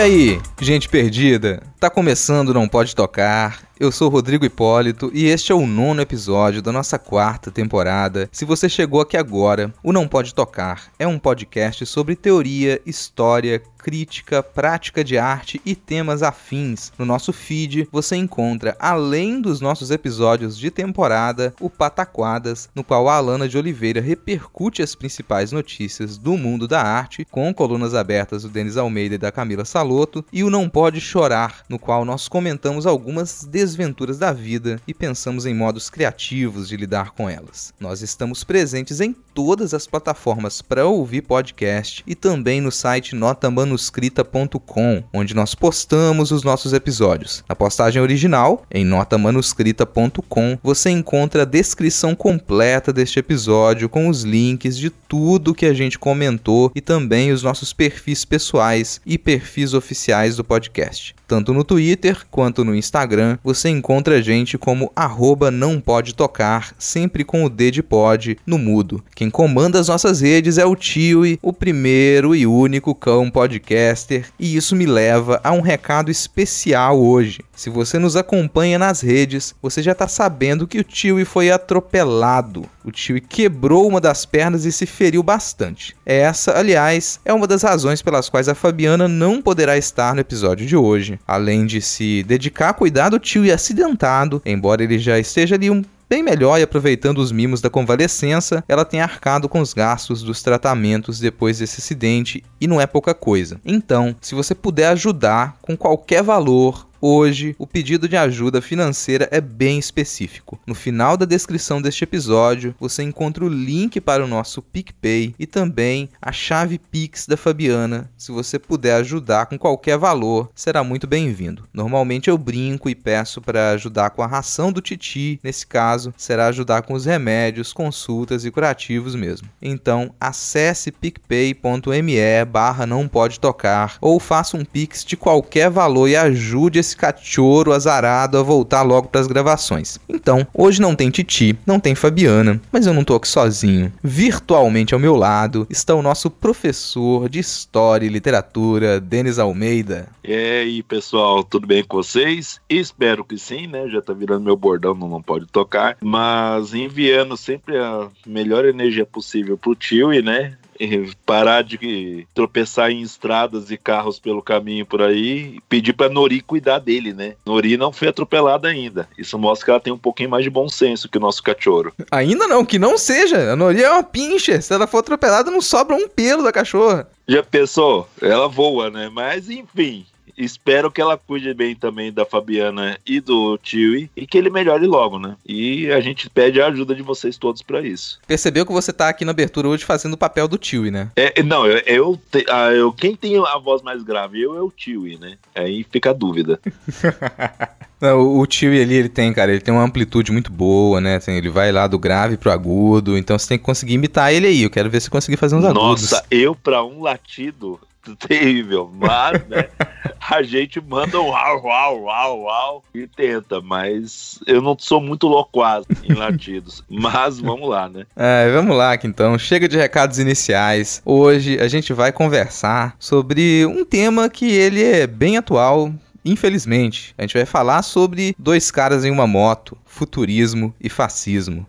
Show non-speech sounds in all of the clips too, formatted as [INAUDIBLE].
E aí, gente perdida? Tá começando Não Pode Tocar. Eu sou Rodrigo Hipólito e este é o nono episódio da nossa quarta temporada. Se você chegou aqui agora, o Não Pode Tocar é um podcast sobre teoria, história, crítica, prática de arte e temas afins. No nosso feed você encontra, além dos nossos episódios de temporada, o Pataquadas, no qual a Alana de Oliveira repercute as principais notícias do mundo da arte, com colunas abertas do Denis Almeida e da Camila Saloto, e o Não Pode Chorar, no qual nós comentamos algumas desventuras da vida e pensamos em modos criativos de lidar com elas. Nós estamos presentes em todas as plataformas para ouvir podcast e também no site notamanuscrita.com, onde nós postamos os nossos episódios. Na postagem original, em notamanuscrita.com, você encontra a descrição completa deste episódio com os links de tudo que a gente comentou e também os nossos perfis pessoais e perfis oficiais do podcast. Tanto no Twitter quanto no Instagram, você encontra a gente como arroba não pode tocar, sempre com o D de pod no mudo. Quem comanda as nossas redes é o Tiwi, o primeiro e único cão podcaster, e isso me leva a um recado especial hoje. Se você nos acompanha nas redes, você já está sabendo que o Tiwi foi atropelado. O Tiwi quebrou uma das pernas e se feriu bastante. Essa, aliás, é uma das razões pelas quais a Fabiana não poderá estar no episódio de hoje. Além de se dedicar a cuidar do tio e acidentado, embora ele já esteja ali um bem melhor e aproveitando os mimos da convalescença, ela tem arcado com os gastos dos tratamentos depois desse acidente e não é pouca coisa. Então, se você puder ajudar com qualquer valor, Hoje, o pedido de ajuda financeira é bem específico. No final da descrição deste episódio, você encontra o link para o nosso PicPay e também a chave Pix da Fabiana. Se você puder ajudar com qualquer valor, será muito bem-vindo. Normalmente eu brinco e peço para ajudar com a ração do Titi, nesse caso, será ajudar com os remédios, consultas e curativos mesmo. Então, acesse picpay.me barra não pode tocar ou faça um Pix de qualquer valor e ajude esse esse cachorro azarado a voltar logo para as gravações. Então, hoje não tem Titi, não tem Fabiana, mas eu não tô aqui sozinho. Virtualmente ao meu lado está o nosso professor de História e Literatura, Denis Almeida. E aí, pessoal, tudo bem com vocês? Espero que sim, né? Já tá virando meu bordão, não, não pode tocar. Mas enviando sempre a melhor energia possível pro tio e, né? [LAUGHS] parar de tropeçar em estradas e carros pelo caminho por aí e pedir para Nori cuidar dele, né? Nori não foi atropelada ainda. Isso mostra que ela tem um pouquinho mais de bom senso que o nosso cachorro. Ainda não, que não seja. A Nori é uma pincha. Se ela for atropelada, não sobra um pelo da cachorra. Já pensou? Ela voa, né? Mas enfim, espero que ela cuide bem também da Fabiana e do Tiwi e que ele melhore logo, né? E a gente pede a ajuda de vocês todos para isso. Percebeu que você tá aqui na abertura hoje fazendo o papel do Tiwi, né? É, não, eu, eu, ah, eu, quem tem a voz mais grave, eu é o Tiwi, né? Aí fica a dúvida. [LAUGHS] Não, o tio ali, ele tem, cara, ele tem uma amplitude muito boa, né? Assim, ele vai lá do grave pro agudo, então você tem que conseguir imitar ele aí. Eu quero ver se conseguir fazer uns Nossa, agudos. Nossa, eu pra um latido, [LAUGHS] terrível, mas né, a gente manda um uau, uau, uau, uau e tenta, mas eu não sou muito loquaz em latidos, [LAUGHS] mas vamos lá, né? É, vamos lá aqui então, chega de recados iniciais. Hoje a gente vai conversar sobre um tema que ele é bem atual, Infelizmente, a gente vai falar sobre dois caras em uma moto, futurismo e fascismo.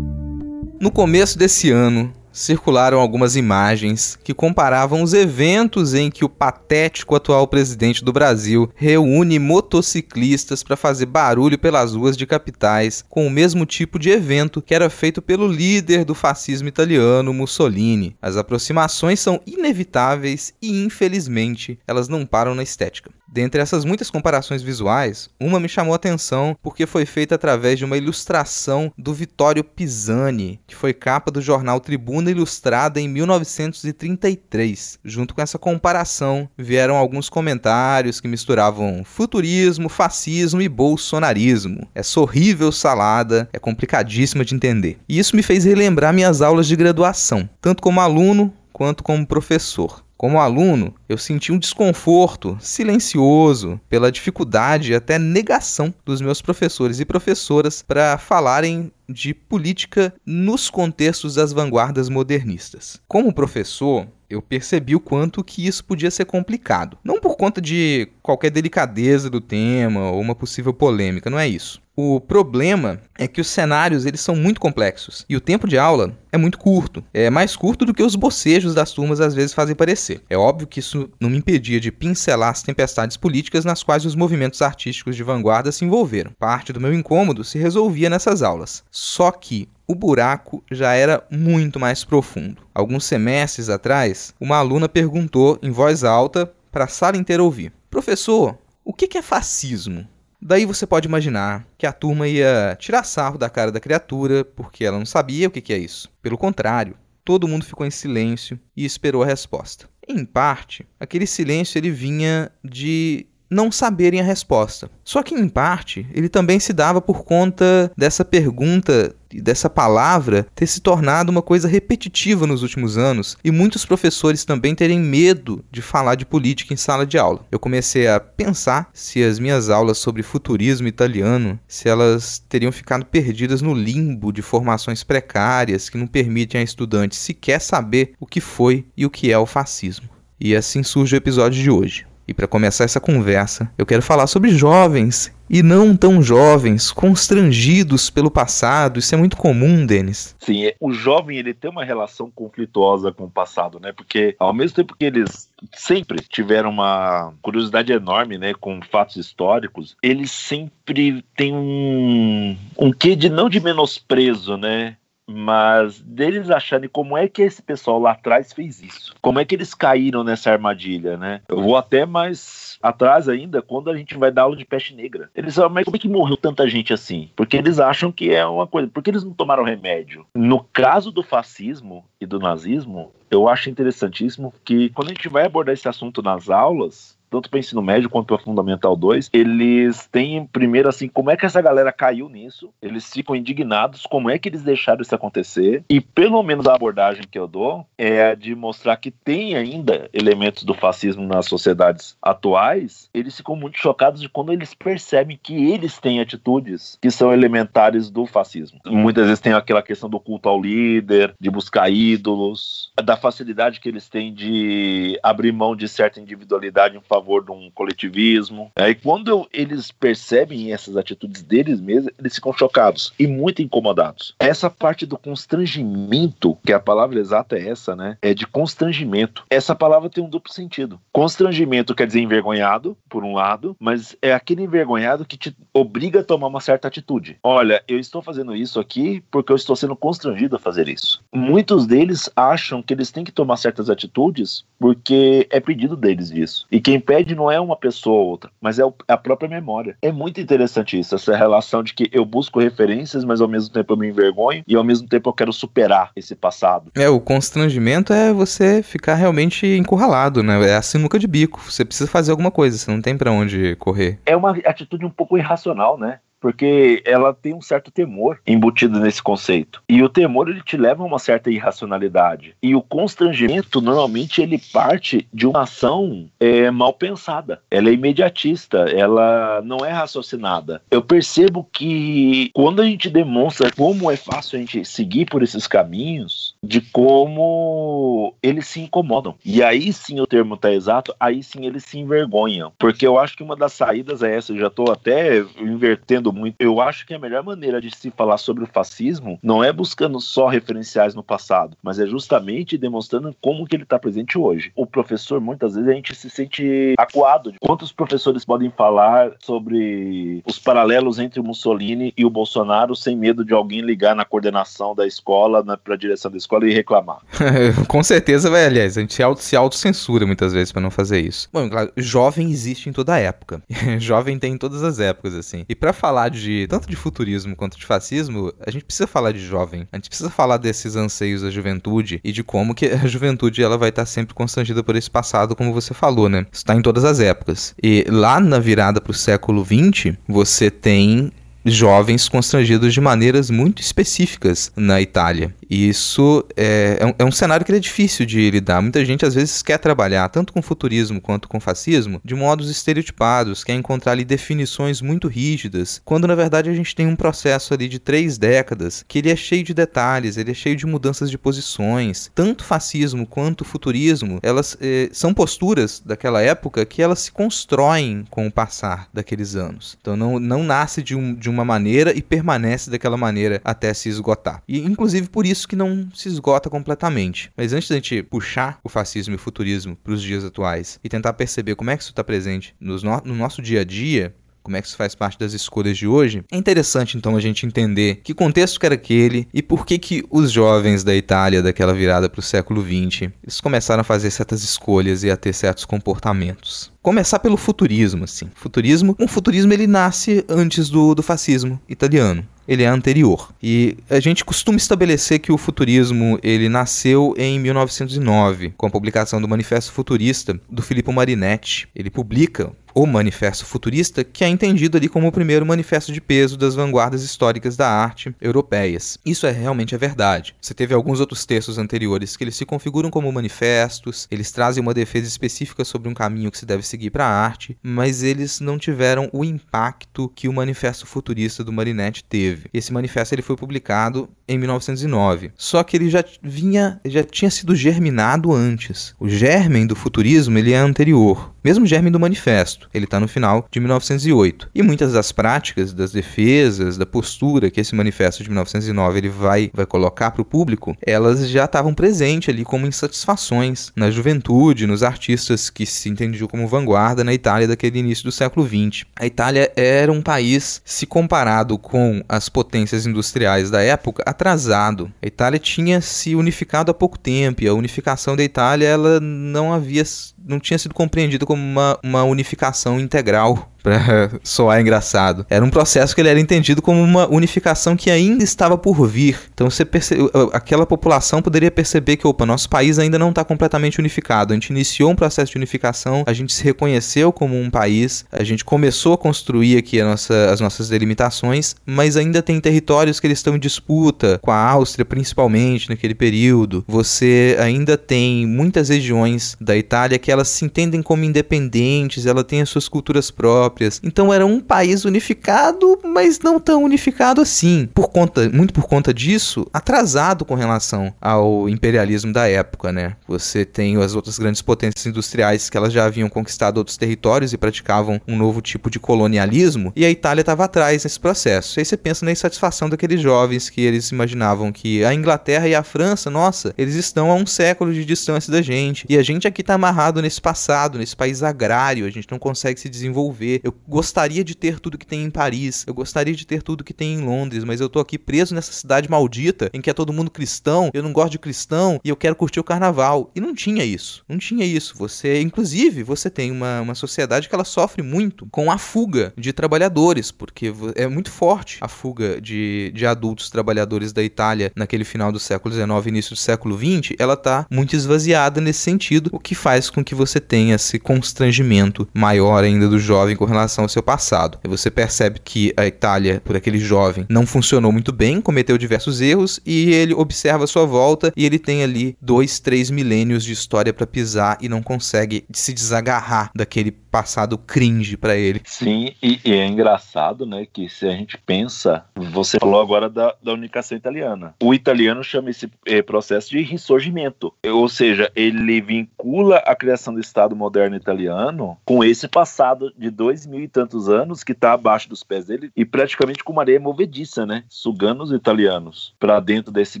No começo desse ano, circularam algumas imagens que comparavam os eventos em que o patético atual presidente do Brasil reúne motociclistas para fazer barulho pelas ruas de capitais com o mesmo tipo de evento que era feito pelo líder do fascismo italiano, Mussolini. As aproximações são inevitáveis e, infelizmente, elas não param na estética. Dentre essas muitas comparações visuais, uma me chamou a atenção porque foi feita através de uma ilustração do Vittorio Pisani, que foi capa do jornal Tribuna Ilustrada em 1933. Junto com essa comparação, vieram alguns comentários que misturavam futurismo, fascismo e bolsonarismo. Essa horrível salada é complicadíssima de entender. E isso me fez relembrar minhas aulas de graduação, tanto como aluno quanto como professor. Como aluno, eu senti um desconforto silencioso pela dificuldade e até negação dos meus professores e professoras para falarem de política nos contextos das vanguardas modernistas. Como professor, eu percebi o quanto que isso podia ser complicado. Não por conta de qualquer delicadeza do tema ou uma possível polêmica, não é isso. O problema é que os cenários eles são muito complexos e o tempo de aula é muito curto. É mais curto do que os bocejos das turmas às vezes fazem parecer. É óbvio que isso não me impedia de pincelar as tempestades políticas nas quais os movimentos artísticos de vanguarda se envolveram. Parte do meu incômodo se resolvia nessas aulas. Só que o buraco já era muito mais profundo. Alguns semestres atrás, uma aluna perguntou em voz alta para a sala inteira ouvir: Professor, o que é fascismo? Daí você pode imaginar que a turma ia tirar sarro da cara da criatura porque ela não sabia o que é isso. Pelo contrário, todo mundo ficou em silêncio e esperou a resposta. Em parte, aquele silêncio ele vinha de não saberem a resposta. Só que, em parte, ele também se dava por conta dessa pergunta dessa palavra ter se tornado uma coisa repetitiva nos últimos anos e muitos professores também terem medo de falar de política em sala de aula. Eu comecei a pensar se as minhas aulas sobre futurismo italiano, se elas teriam ficado perdidas no limbo de formações precárias que não permitem a estudante sequer saber o que foi e o que é o fascismo. E assim surge o episódio de hoje. E para começar essa conversa, eu quero falar sobre jovens e não tão jovens, constrangidos pelo passado. Isso é muito comum, Denis. Sim, é, o jovem ele tem uma relação conflituosa com o passado, né? Porque ao mesmo tempo que eles sempre tiveram uma curiosidade enorme, né, com fatos históricos, eles sempre têm um um quê de não de menosprezo, né? Mas deles acharem como é que esse pessoal lá atrás fez isso. Como é que eles caíram nessa armadilha, né? Eu vou até mais atrás ainda, quando a gente vai dar aula de peste negra. Eles falam, mas como é que morreu tanta gente assim? Porque eles acham que é uma coisa. Porque eles não tomaram remédio? No caso do fascismo e do nazismo, eu acho interessantíssimo que quando a gente vai abordar esse assunto nas aulas, tanto para ensino médio quanto para fundamental 2, eles têm primeiro assim, como é que essa galera caiu nisso? Eles ficam indignados, como é que eles deixaram isso acontecer? E pelo menos a abordagem que eu dou é a de mostrar que tem ainda elementos do fascismo nas sociedades atuais. Eles ficam muito chocados de quando eles percebem que eles têm atitudes que são elementares do fascismo. Muitas vezes tem aquela questão do culto ao líder, de buscar ídolos, da facilidade que eles têm de abrir mão de certa individualidade em favor de um coletivismo. Aí quando eles percebem essas atitudes deles mesmos, eles ficam chocados e muito incomodados. Essa parte do constrangimento, que a palavra exata é essa, né? É de constrangimento. Essa palavra tem um duplo sentido. Constrangimento quer dizer envergonhado, por um lado, mas é aquele envergonhado que te obriga a tomar uma certa atitude. Olha, eu estou fazendo isso aqui porque eu estou sendo constrangido a fazer isso. Muitos deles acham que eles têm que tomar certas atitudes porque é pedido deles isso. E quem pede não é uma pessoa ou outra, mas é a própria memória. É muito interessante isso, essa relação de que eu busco referências, mas ao mesmo tempo eu me envergonho e ao mesmo tempo eu quero superar esse passado. É, o constrangimento é você ficar realmente encurralado, né? É a sinuca de bico. Você precisa fazer alguma coisa, você não tem para onde correr. É uma atitude um pouco irracional, né? Porque ela tem um certo temor embutido nesse conceito. E o temor ele te leva a uma certa irracionalidade. E o constrangimento normalmente ele parte de uma ação é, mal pensada. Ela é imediatista, ela não é raciocinada. Eu percebo que quando a gente demonstra como é fácil a gente seguir por esses caminhos, de como eles se incomodam. E aí sim o termo está exato, aí sim eles se envergonham. Porque eu acho que uma das saídas é essa, eu já estou até invertendo muito. Eu acho que a melhor maneira de se falar sobre o fascismo não é buscando só referenciais no passado, mas é justamente demonstrando como que ele está presente hoje. O professor, muitas vezes, a gente se sente acuado. Quantos professores podem falar sobre os paralelos entre o Mussolini e o Bolsonaro sem medo de alguém ligar na coordenação da escola, para a direção da escola e reclamar? [LAUGHS] Com certeza vai, aliás, a gente se, auto, autocensura muitas vezes para não fazer isso. Bom, claro, jovem existe em toda época. [LAUGHS] jovem tem em todas as épocas, assim. E para falar de tanto de futurismo quanto de fascismo, a gente precisa falar de jovem. A gente precisa falar desses anseios da juventude e de como que a [LAUGHS] juventude ela vai estar sempre constrangida por esse passado, como você falou, né? Isso tá em todas as épocas. E lá na virada pro século 20, você tem jovens constrangidos de maneiras muito específicas na Itália. E isso é, é, um, é, um, cenário que é difícil de lidar. Muita gente às vezes quer trabalhar tanto com futurismo quanto com fascismo de modos estereotipados, quer encontrar ali definições muito rígidas, quando na verdade a gente tem um processo ali de três décadas que ele é cheio de detalhes, ele é cheio de mudanças de posições. Tanto fascismo quanto futurismo, elas eh, são posturas daquela época que elas se constroem com o passar daqueles anos. Então não, não nasce de, um, de uma maneira e permanece daquela maneira até se esgotar. E inclusive por isso isso que não se esgota completamente. Mas antes da gente puxar o fascismo e o futurismo para os dias atuais e tentar perceber como é que isso está presente no, no nosso dia a dia, como é que isso faz parte das escolhas de hoje, é interessante então a gente entender que contexto que era aquele e por que que os jovens da Itália daquela virada para o século XX eles começaram a fazer certas escolhas e a ter certos comportamentos. Começar pelo futurismo, assim. Futurismo, um futurismo ele nasce antes do, do fascismo italiano ele é anterior. E a gente costuma estabelecer que o futurismo ele nasceu em 1909, com a publicação do Manifesto Futurista do Filippo Marinetti. Ele publica o Manifesto Futurista, que é entendido ali como o primeiro manifesto de peso das vanguardas históricas da arte europeias. Isso é realmente é verdade. Você teve alguns outros textos anteriores que eles se configuram como manifestos, eles trazem uma defesa específica sobre um caminho que se deve seguir para a arte, mas eles não tiveram o impacto que o Manifesto Futurista do Marinetti teve. Esse manifesto ele foi publicado em 1909. Só que ele já vinha, já tinha sido germinado antes. O germen do futurismo ele é anterior, mesmo germen do manifesto. Ele está no final de 1908. E muitas das práticas, das defesas, da postura que esse manifesto de 1909 ele vai, vai colocar para o público, elas já estavam presentes ali como insatisfações na juventude, nos artistas que se entendiam como vanguarda na Itália daquele início do século XX. A Itália era um país, se comparado com as potências industriais da época, atrasado. A Itália tinha se unificado há pouco tempo e a unificação da Itália ela não havia não tinha sido compreendida como uma, uma unificação integral [LAUGHS] para soar engraçado. Era um processo que ele era entendido como uma unificação que ainda estava por vir. Então você percebe, aquela população poderia perceber que, opa, nosso país ainda não está completamente unificado. A gente iniciou um processo de unificação, a gente se reconheceu como um país, a gente começou a construir aqui a nossa, as nossas delimitações, mas ainda tem territórios que eles estão em disputa, com a Áustria principalmente naquele período. Você ainda tem muitas regiões da Itália que elas se entendem como independentes, ela tem as suas culturas próprias. Então era um país unificado, mas não tão unificado assim. Por conta, muito por conta disso, atrasado com relação ao imperialismo da época, né? Você tem as outras grandes potências industriais que elas já haviam conquistado outros territórios e praticavam um novo tipo de colonialismo, e a Itália estava atrás nesse processo. E aí você pensa na insatisfação daqueles jovens que eles imaginavam que a Inglaterra e a França, nossa, eles estão a um século de distância da gente, e a gente aqui está amarrado nesse passado, nesse país agrário, a gente não consegue se desenvolver eu gostaria de ter tudo que tem em Paris, eu gostaria de ter tudo que tem em Londres, mas eu tô aqui preso nessa cidade maldita em que é todo mundo cristão, eu não gosto de cristão e eu quero curtir o carnaval. E não tinha isso, não tinha isso. Você, inclusive, você tem uma, uma sociedade que ela sofre muito com a fuga de trabalhadores, porque é muito forte a fuga de, de adultos trabalhadores da Itália naquele final do século XIX, início do século XX, ela tá muito esvaziada nesse sentido, o que faz com que você tenha esse constrangimento maior ainda do jovem com relação ao seu passado. Você percebe que a Itália, por aquele jovem, não funcionou muito bem, cometeu diversos erros e ele observa a sua volta e ele tem ali dois, três milênios de história para pisar e não consegue se desagarrar daquele passado cringe para ele. Sim, e, e, é engraçado, né, que se a gente pensa, você falou agora da, da unificação italiana. O italiano chama esse é, processo de ressurgimento, ou seja, ele vincula a criação do Estado moderno italiano com esse passado de dois mil e tantos anos que está abaixo dos pés dele e praticamente com uma areia movediça, né, sugando os italianos para dentro desse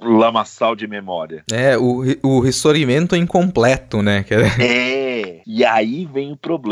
lamaçal de memória. É, o, o ressurgimento incompleto, né? É, e aí vem o problema.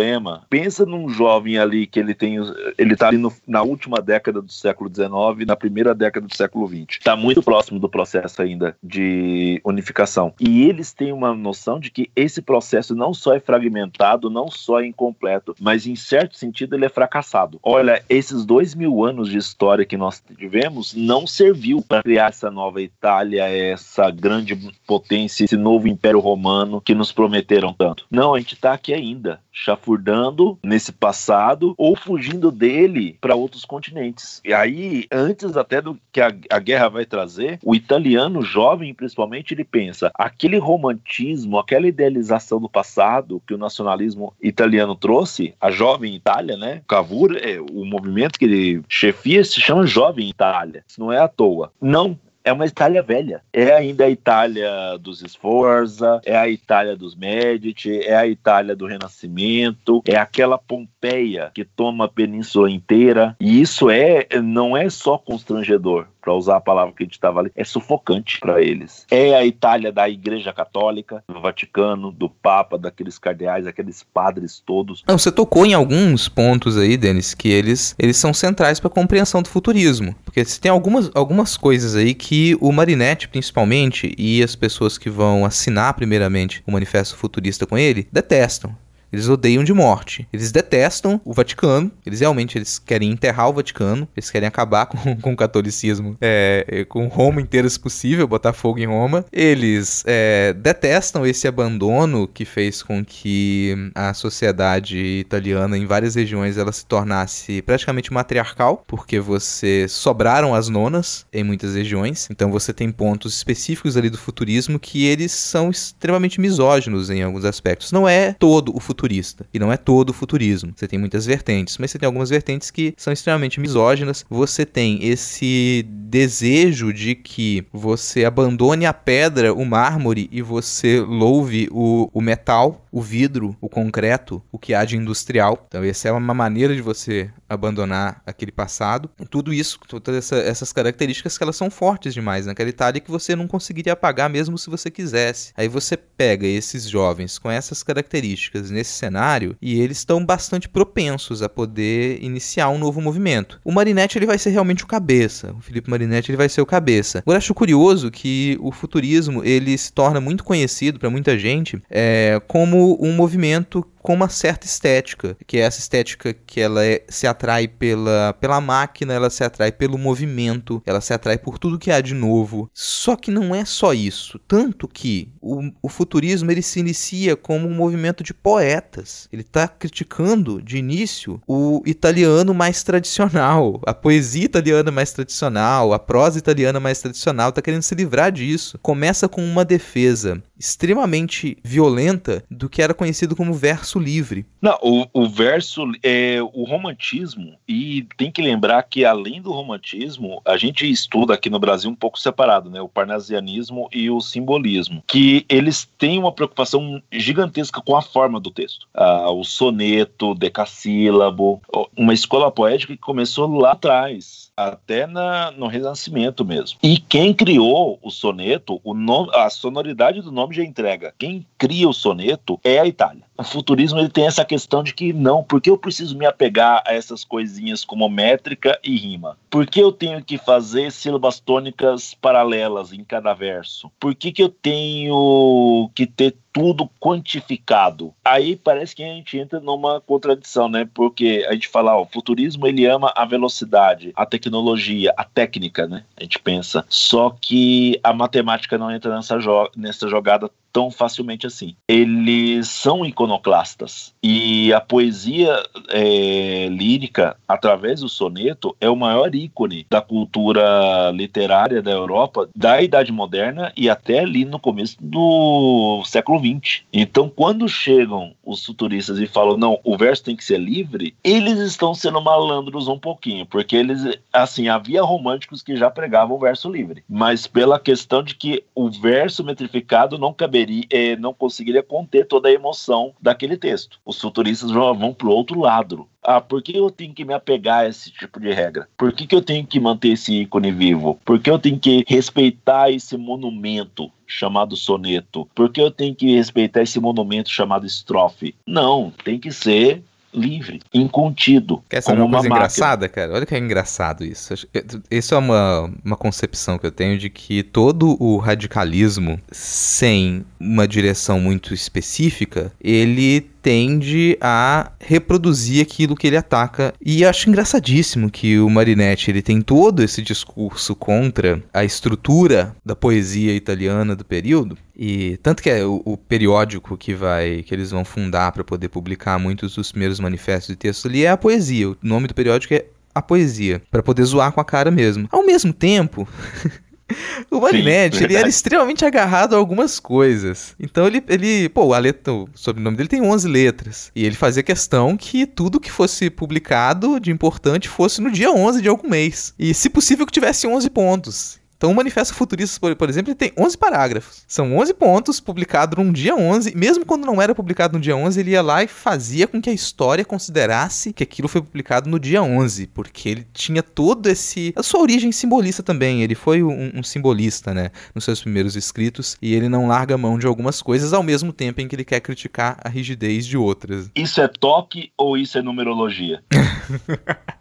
Pensa num jovem ali que ele tem, ele tá ali no, na última década do século XIX, na primeira década do século XX. Está muito próximo do processo ainda de unificação. E eles têm uma noção de que esse processo não só é fragmentado, não só é incompleto, mas em certo sentido ele é fracassado. Olha, esses dois mil anos de história que nós tivemos não serviu para criar essa nova Itália, essa grande potência, esse novo império romano que nos prometeram tanto. Não, a gente está aqui ainda, chafurdando nesse passado ou fugindo dele para outros continentes. E aí, antes até do que a, a guerra vai trazer, o italiano jovem, principalmente, ele pensa aquele romantismo, aquela idealização do passado que o nacionalismo italiano trouxe, a jovem Itália, né? Cavour, é, o movimento que ele chefia se chama Jovem Itália. Isso não é à toa. Não é uma Itália velha. É ainda a Itália dos Sforza, é a Itália dos Medici, é a Itália do Renascimento, é aquela Pompeia que toma a península inteira. E isso é não é só constrangedor, para usar a palavra que a gente estava ali, é sufocante para eles. É a Itália da Igreja Católica, do Vaticano, do Papa, daqueles cardeais, aqueles padres todos. Não, você tocou em alguns pontos aí, Denis, que eles, eles são centrais para a compreensão do futurismo. Porque se tem algumas, algumas coisas aí que o Marinetti, principalmente, e as pessoas que vão assinar primeiramente o manifesto futurista com ele, detestam. Eles odeiam de morte. Eles detestam o Vaticano. Eles realmente eles querem enterrar o Vaticano. Eles querem acabar [LAUGHS] com, com o catolicismo, é, com Roma inteira se possível, botar fogo em Roma. Eles é, detestam esse abandono que fez com que a sociedade italiana em várias regiões ela se tornasse praticamente matriarcal, porque você sobraram as nonas em muitas regiões. Então você tem pontos específicos ali do futurismo que eles são extremamente misóginos em alguns aspectos. Não é todo o futurismo futurista. E não é todo o futurismo. Você tem muitas vertentes, mas você tem algumas vertentes que são extremamente misóginas. Você tem esse desejo de que você abandone a pedra, o mármore, e você louve o, o metal, o vidro, o concreto, o que há de industrial. Então, essa é uma maneira de você abandonar aquele passado. Tudo isso, todas essa, essas características que elas são fortes demais naquela Itália que você não conseguiria apagar mesmo se você quisesse. Aí você pega esses jovens com essas características nesse cenário e eles estão bastante propensos a poder iniciar um novo movimento. O Marinetti ele vai ser realmente o cabeça. O Felipe Marinetti ele vai ser o cabeça. Agora acho curioso que o futurismo ele se torna muito conhecido para muita gente é, como um movimento com uma certa estética, que é essa estética que ela é, se atrai pela, pela máquina, ela se atrai pelo movimento, ela se atrai por tudo que há de novo. Só que não é só isso, tanto que o, o futurismo ele se inicia como um movimento de poetas. Ele está criticando de início o italiano mais tradicional, a poesia italiana mais tradicional, a prosa italiana mais tradicional, está querendo se livrar disso. Começa com uma defesa extremamente violenta do que era conhecido como verso livre. Não, o, o verso é o romantismo e tem que lembrar que além do romantismo, a gente estuda aqui no Brasil um pouco separado, né, o parnasianismo e o simbolismo, que eles têm uma preocupação gigantesca com a forma do texto. Ah, o soneto, decassílabo, uma escola poética que começou lá atrás até na, no Renascimento mesmo. E quem criou o soneto, o nome, a sonoridade do nome já entrega. Quem cria o soneto é a Itália. O futurismo ele tem essa questão de que não, porque eu preciso me apegar a essas coisinhas como métrica e rima? Por que eu tenho que fazer sílabas tônicas paralelas em cada verso? Por que, que eu tenho que ter tudo quantificado. Aí parece que a gente entra numa contradição, né? Porque a gente fala, ó, o futurismo ele ama a velocidade, a tecnologia, a técnica, né? A gente pensa. Só que a matemática não entra nessa, jo nessa jogada tão facilmente assim. Eles são iconoclastas e a poesia é, lírica, através do soneto, é o maior ícone da cultura literária da Europa da Idade Moderna e até ali no começo do século XX. Então, quando chegam os futuristas e falam, não, o verso tem que ser livre, eles estão sendo malandros um pouquinho, porque eles, assim, havia românticos que já pregavam o verso livre, mas pela questão de que o verso metrificado não caberia, eh, não conseguiria conter toda a emoção daquele texto. Os futuristas vão, vão para o outro lado. Ah, por que eu tenho que me apegar a esse tipo de regra? Por que, que eu tenho que manter esse ícone vivo? Por que eu tenho que respeitar esse monumento chamado soneto? Por que eu tenho que respeitar esse monumento chamado estrofe? Não, tem que ser livre, incontido. Quer saber uma coisa uma engraçada, cara? Olha que é engraçado isso. Isso é uma, uma concepção que eu tenho de que todo o radicalismo, sem uma direção muito específica, ele tende a reproduzir aquilo que ele ataca. E acho engraçadíssimo que o Marinetti ele tem todo esse discurso contra a estrutura da poesia italiana do período. E tanto que é o, o periódico que vai que eles vão fundar para poder publicar muitos dos primeiros manifestos e textos ali é a poesia. O nome do periódico é a poesia, para poder zoar com a cara mesmo. Ao mesmo tempo, [LAUGHS] [LAUGHS] O Marinetti, ele era extremamente agarrado a algumas coisas. Então ele, ele pô, a letra, o sobrenome dele tem 11 letras. E ele fazia questão que tudo que fosse publicado de importante fosse no dia 11 de algum mês. E se possível que tivesse 11 pontos. Então, o Manifesto Futurista, por, por, exemplo, ele tem 11 parágrafos. São 11 pontos publicados no dia 11. Mesmo quando não era publicado no dia 11, ele ia lá e fazia com que a história considerasse que aquilo foi publicado no dia 11, porque ele tinha todo esse... a sua origem simbolista também. Ele foi um, um simbolista, né, nos seus primeiros escritos, e ele não larga mão de algumas coisas ao mesmo tempo em que ele quer criticar a rigidez de outras. Isso é toque ou isso é numerologia? [LAUGHS]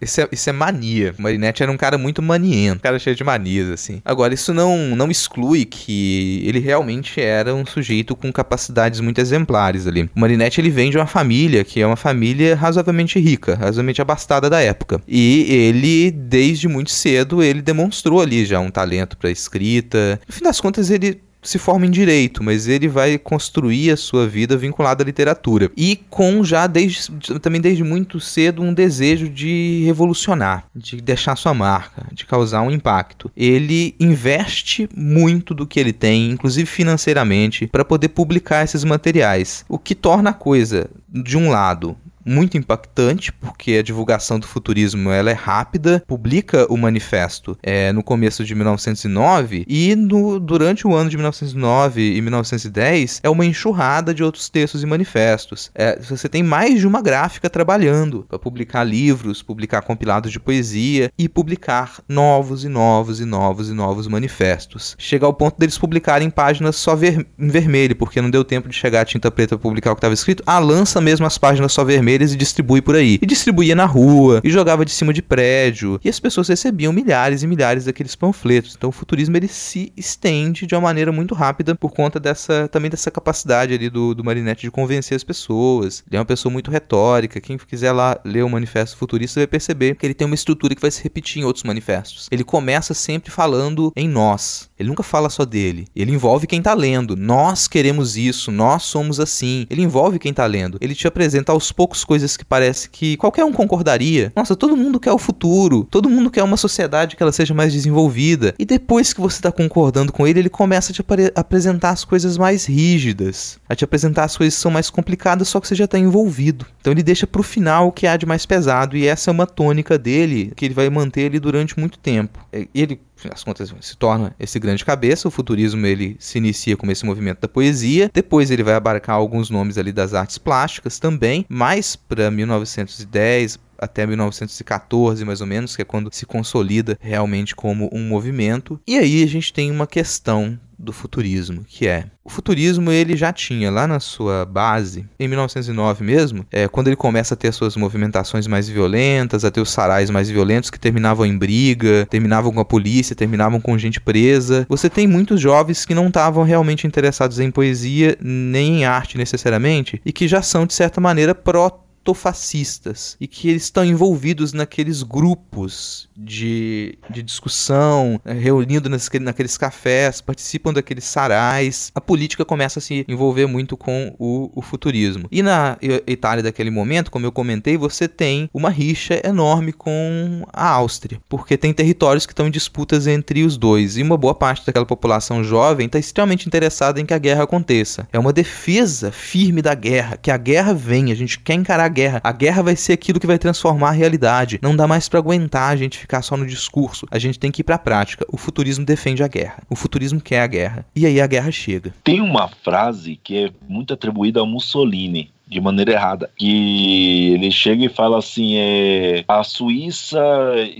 Isso é, isso é mania. O Marinette era um cara muito maniento, um cara cheio de manias, assim. Agora, isso não, não exclui que ele realmente era um sujeito com capacidades muito exemplares ali. O Marinette, ele vem de uma família que é uma família razoavelmente rica, razoavelmente abastada da época. E ele, desde muito cedo, ele demonstrou ali já um talento para escrita. No fim das contas, ele se forma em direito, mas ele vai construir a sua vida vinculada à literatura. E com já desde também desde muito cedo um desejo de revolucionar, de deixar sua marca, de causar um impacto. Ele investe muito do que ele tem, inclusive financeiramente, para poder publicar esses materiais, o que torna a coisa de um lado muito impactante, porque a divulgação do futurismo ela é rápida, publica o manifesto é, no começo de 1909 e no, durante o ano de 1909 e 1910 é uma enxurrada de outros textos e manifestos. É, você tem mais de uma gráfica trabalhando para publicar livros, publicar compilados de poesia e publicar novos e novos e novos e novos manifestos. Chega ao ponto deles publicarem páginas só ver em vermelho, porque não deu tempo de chegar a tinta preta para publicar o que estava escrito. Ah, lança mesmo as páginas só vermelho vermelhas e distribui por aí. E distribuía na rua, e jogava de cima de prédio, e as pessoas recebiam milhares e milhares daqueles panfletos. Então o futurismo ele se estende de uma maneira muito rápida por conta dessa também dessa capacidade ali do, do Marinette de convencer as pessoas. Ele é uma pessoa muito retórica. Quem quiser lá ler o Manifesto Futurista vai perceber que ele tem uma estrutura que vai se repetir em outros manifestos. Ele começa sempre falando em nós. Ele nunca fala só dele. Ele envolve quem tá lendo. Nós queremos isso, nós somos assim. Ele envolve quem tá lendo. Ele te apresenta aos poucos coisas que parece que qualquer um concordaria. Nossa, todo mundo quer o futuro, todo mundo quer uma sociedade que ela seja mais desenvolvida. E depois que você está concordando com ele, ele começa a te apresentar as coisas mais rígidas, a te apresentar as coisas que são mais complicadas, só que você já está envolvido. Então ele deixa pro final o que há de mais pesado, e essa é uma tônica dele que ele vai manter ali durante muito tempo. É, ele as contas se torna esse grande cabeça. O futurismo ele se inicia como esse movimento da poesia. Depois ele vai abarcar alguns nomes ali das artes plásticas também, mais para 1910 até 1914, mais ou menos, que é quando se consolida realmente como um movimento. E aí a gente tem uma questão do futurismo, que é o futurismo ele já tinha lá na sua base, em 1909 mesmo, é, quando ele começa a ter suas movimentações mais violentas, a ter os sarais mais violentos que terminavam em briga, terminavam com a polícia, terminavam com gente presa. Você tem muitos jovens que não estavam realmente interessados em poesia nem em arte necessariamente e que já são de certa maneira pró protofascistas e que eles estão envolvidos naqueles grupos de, de discussão, eh, reunindo naqueles cafés, participam daqueles sarais. A política começa a se envolver muito com o, o futurismo. E na Itália daquele momento, como eu comentei, você tem uma rixa enorme com a Áustria, porque tem territórios que estão em disputas entre os dois, e uma boa parte daquela população jovem está extremamente interessada em que a guerra aconteça. É uma defesa firme da guerra, que a guerra vem, a gente quer encarar guerra. A guerra vai ser aquilo que vai transformar a realidade. Não dá mais para aguentar a gente ficar só no discurso. A gente tem que ir para a prática. O futurismo defende a guerra. O futurismo quer a guerra. E aí a guerra chega. Tem uma frase que é muito atribuída ao Mussolini, de maneira errada. Que ele chega e fala assim: é, a Suíça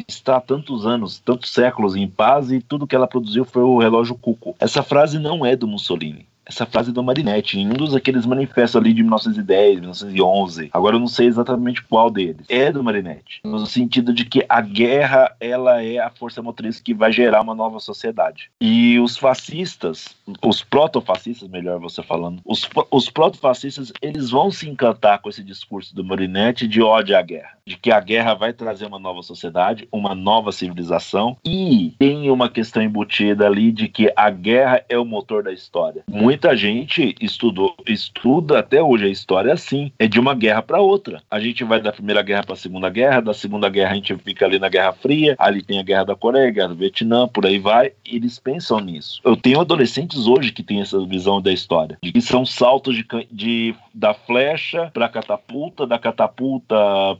está há tantos anos, tantos séculos em paz e tudo que ela produziu foi o relógio Cuco. Essa frase não é do Mussolini essa frase do Marinetti em um dos aqueles manifestos ali de 1910, 1911. Agora eu não sei exatamente qual deles. É do Marinetti, no sentido de que a guerra ela é a força motriz que vai gerar uma nova sociedade. E os fascistas, os protofascistas, melhor você falando, os, os protofascistas, eles vão se encantar com esse discurso do Marinetti de ódio à guerra, de que a guerra vai trazer uma nova sociedade, uma nova civilização e tem uma questão embutida ali de que a guerra é o motor da história. Muito muita gente estudou, estuda até hoje a história assim, é de uma guerra para outra. A gente vai da Primeira Guerra para a Segunda Guerra, da Segunda Guerra a gente fica ali na Guerra Fria, ali tem a Guerra da Coreia, a Guerra do Vietnã, por aí vai, eles pensam nisso. Eu tenho adolescentes hoje que têm essa visão da história, de que são saltos de, de da flecha para catapulta, da catapulta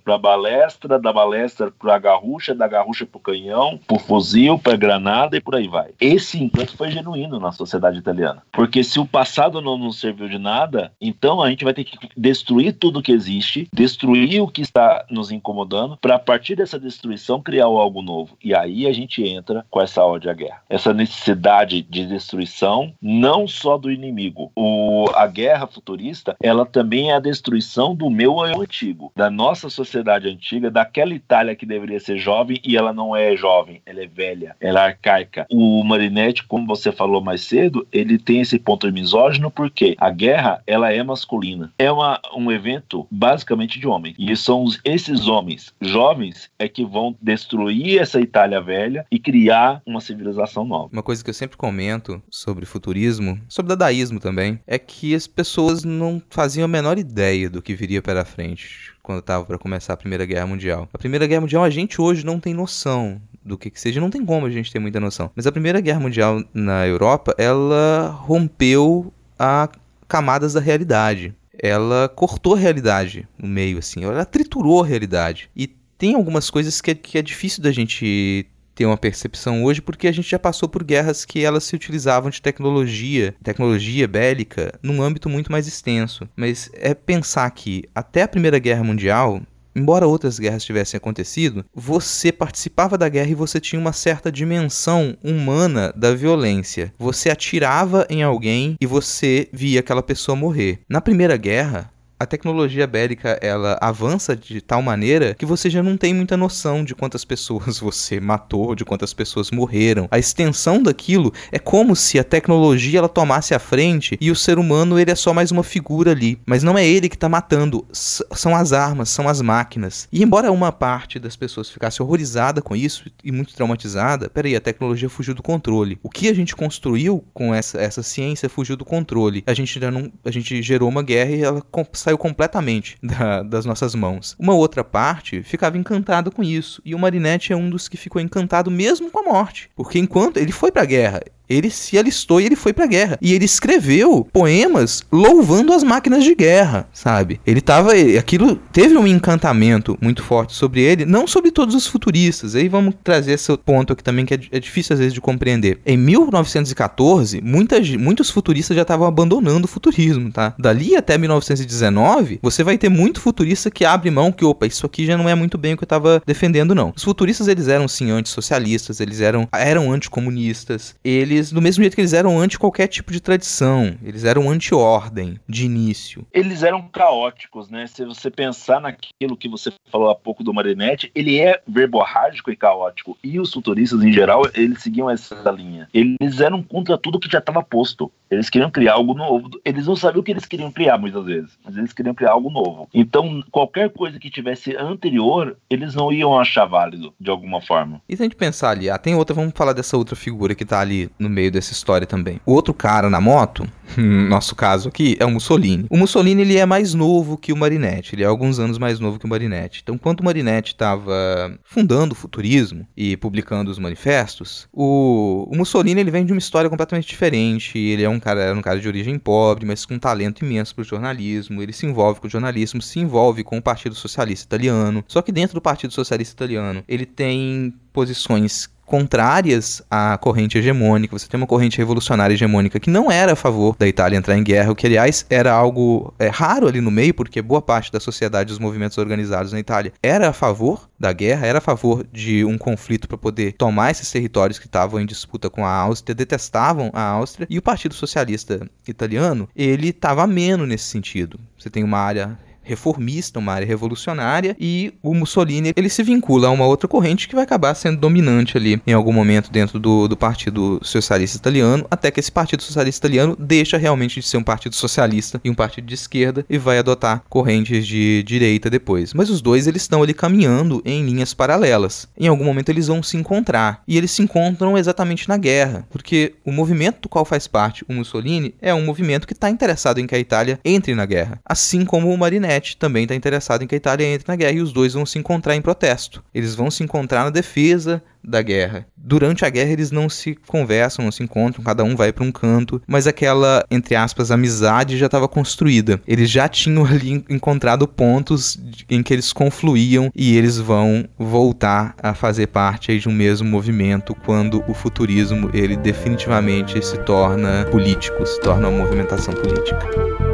para balestra, da balestra para garrucha, da garrucha para canhão, para fuzil, para granada e por aí vai. Esse encanto foi genuíno na sociedade italiana, porque se o o passado não nos serviu de nada, então a gente vai ter que destruir tudo que existe, destruir o que está nos incomodando, para a partir dessa destruição criar algo novo. E aí a gente entra com essa ódio à guerra. Essa necessidade de destruição, não só do inimigo. O, a guerra futurista, ela também é a destruição do meu eu antigo, da nossa sociedade antiga, daquela Itália que deveria ser jovem e ela não é jovem, ela é velha, ela é arcaica. O Marinetti, como você falou mais cedo, ele tem esse ponto misógino porque a guerra ela é masculina. É uma, um evento basicamente de homem. E são os, esses homens jovens é que vão destruir essa Itália velha e criar uma civilização nova. Uma coisa que eu sempre comento sobre futurismo, sobre dadaísmo também, é que as pessoas não faziam a menor ideia do que viria pela frente quando estava para começar a Primeira Guerra Mundial. A Primeira Guerra Mundial a gente hoje não tem noção do que, que seja, não tem como a gente ter muita noção. Mas a Primeira Guerra Mundial na Europa, ela rompeu a camadas da realidade. Ela cortou a realidade no meio, assim. Ela triturou a realidade. E tem algumas coisas que é, que é difícil da gente ter uma percepção hoje, porque a gente já passou por guerras que elas se utilizavam de tecnologia, tecnologia bélica, num âmbito muito mais extenso. Mas é pensar que até a Primeira Guerra Mundial, embora outras guerras tivessem acontecido, você participava da guerra e você tinha uma certa dimensão humana da violência. Você atirava em alguém e você via aquela pessoa morrer. Na Primeira Guerra, a tecnologia bélica ela avança de tal maneira que você já não tem muita noção de quantas pessoas [LAUGHS] você matou, de quantas pessoas morreram. A extensão daquilo é como se a tecnologia ela tomasse a frente e o ser humano ele é só mais uma figura ali, mas não é ele que está matando, são as armas, são as máquinas. E embora uma parte das pessoas ficasse horrorizada com isso e muito traumatizada, peraí, a tecnologia fugiu do controle. O que a gente construiu com essa, essa ciência fugiu do controle. A gente já não, a gente gerou uma guerra e ela saiu completamente [LAUGHS] da, das nossas mãos. Uma outra parte ficava encantada com isso, e o Marinetti é um dos que ficou encantado mesmo com a morte, porque enquanto ele foi para a guerra, ele se alistou e ele foi pra guerra. E ele escreveu poemas louvando as máquinas de guerra, sabe? Ele tava. Aquilo teve um encantamento muito forte sobre ele, não sobre todos os futuristas. Aí vamos trazer esse ponto aqui também que é, é difícil às vezes de compreender. Em 1914, muitas, muitos futuristas já estavam abandonando o futurismo, tá? Dali até 1919, você vai ter muito futurista que abre mão que, opa, isso aqui já não é muito bem o que eu tava defendendo, não. Os futuristas, eles eram sim antissocialistas, eles eram, eram anticomunistas, eles eles, do mesmo jeito que eles eram anti qualquer tipo de tradição, eles eram anti-ordem de início. Eles eram caóticos, né? Se você pensar naquilo que você falou há pouco do Marinette, ele é verborrágico e caótico. E os futuristas, em geral, eles seguiam essa linha. Eles eram contra tudo que já estava posto. Eles queriam criar algo novo. Eles não sabiam o que eles queriam criar muitas vezes, mas eles queriam criar algo novo. Então, qualquer coisa que tivesse anterior, eles não iam achar válido de alguma forma. E se a gente pensar ali, ah, tem outra, vamos falar dessa outra figura que tá ali no meio dessa história também. O outro cara na moto, no [LAUGHS] nosso caso aqui, é o Mussolini. O Mussolini ele é mais novo que o Marinetti, ele é alguns anos mais novo que o Marinetti. Então, quando o Marinetti estava fundando o futurismo e publicando os manifestos, o, o Mussolini ele vem de uma história completamente diferente. Ele é um cara, era um cara de origem pobre, mas com um talento imenso para o jornalismo. Ele se envolve com o jornalismo, se envolve com o Partido Socialista Italiano. Só que dentro do Partido Socialista Italiano, ele tem posições contrárias à corrente hegemônica. Você tem uma corrente revolucionária hegemônica que não era a favor da Itália entrar em guerra, o que, aliás, era algo é, raro ali no meio, porque boa parte da sociedade dos movimentos organizados na Itália era a favor da guerra, era a favor de um conflito para poder tomar esses territórios que estavam em disputa com a Áustria, detestavam a Áustria, e o Partido Socialista Italiano, ele estava ameno nesse sentido. Você tem uma área reformista, uma área revolucionária, e o Mussolini ele se vincula a uma outra corrente que vai acabar sendo dominante ali em algum momento dentro do, do Partido Socialista Italiano, até que esse Partido Socialista Italiano deixa realmente de ser um partido socialista e um partido de esquerda e vai adotar correntes de direita depois. Mas os dois eles estão ali caminhando em linhas paralelas. Em algum momento eles vão se encontrar e eles se encontram exatamente na guerra, porque o movimento do qual faz parte o Mussolini é um movimento que está interessado em que a Itália entre na guerra, assim como o Marinelli também está interessado em que a Itália entre na guerra e os dois vão se encontrar em protesto. Eles vão se encontrar na defesa da guerra. Durante a guerra eles não se conversam, não se encontram, cada um vai para um canto, mas aquela, entre aspas, amizade já estava construída. Eles já tinham [LAUGHS] ali encontrado pontos em que eles confluíam e eles vão voltar a fazer parte de um mesmo movimento quando o futurismo ele definitivamente se torna político, se torna uma movimentação política.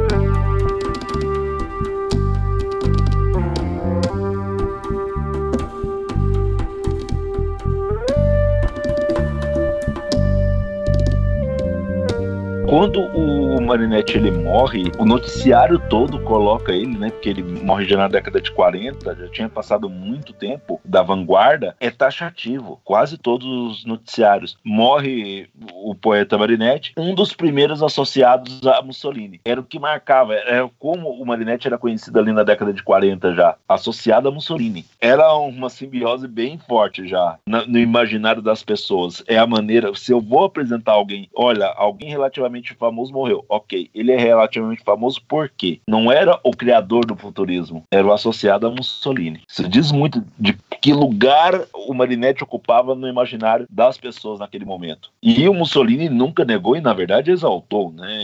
Quando o Marinetti ele morre, o noticiário todo coloca ele, né? Porque ele morre já na década de 40, já tinha passado muito tempo da vanguarda, é taxativo. Quase todos os noticiários. Morre o poeta Marinetti, um dos primeiros associados a Mussolini. Era o que marcava, era como o Marinetti era conhecido ali na década de 40 já, associado a Mussolini. Era uma simbiose bem forte já no imaginário das pessoas. É a maneira, se eu vou apresentar alguém, olha, alguém relativamente relativamente famoso morreu. Ok, ele é relativamente famoso porque não era o criador do futurismo, era o associado a Mussolini. Isso diz muito de que lugar o Marinetti ocupava no imaginário das pessoas naquele momento. E o Mussolini nunca negou e, na verdade, exaltou, né?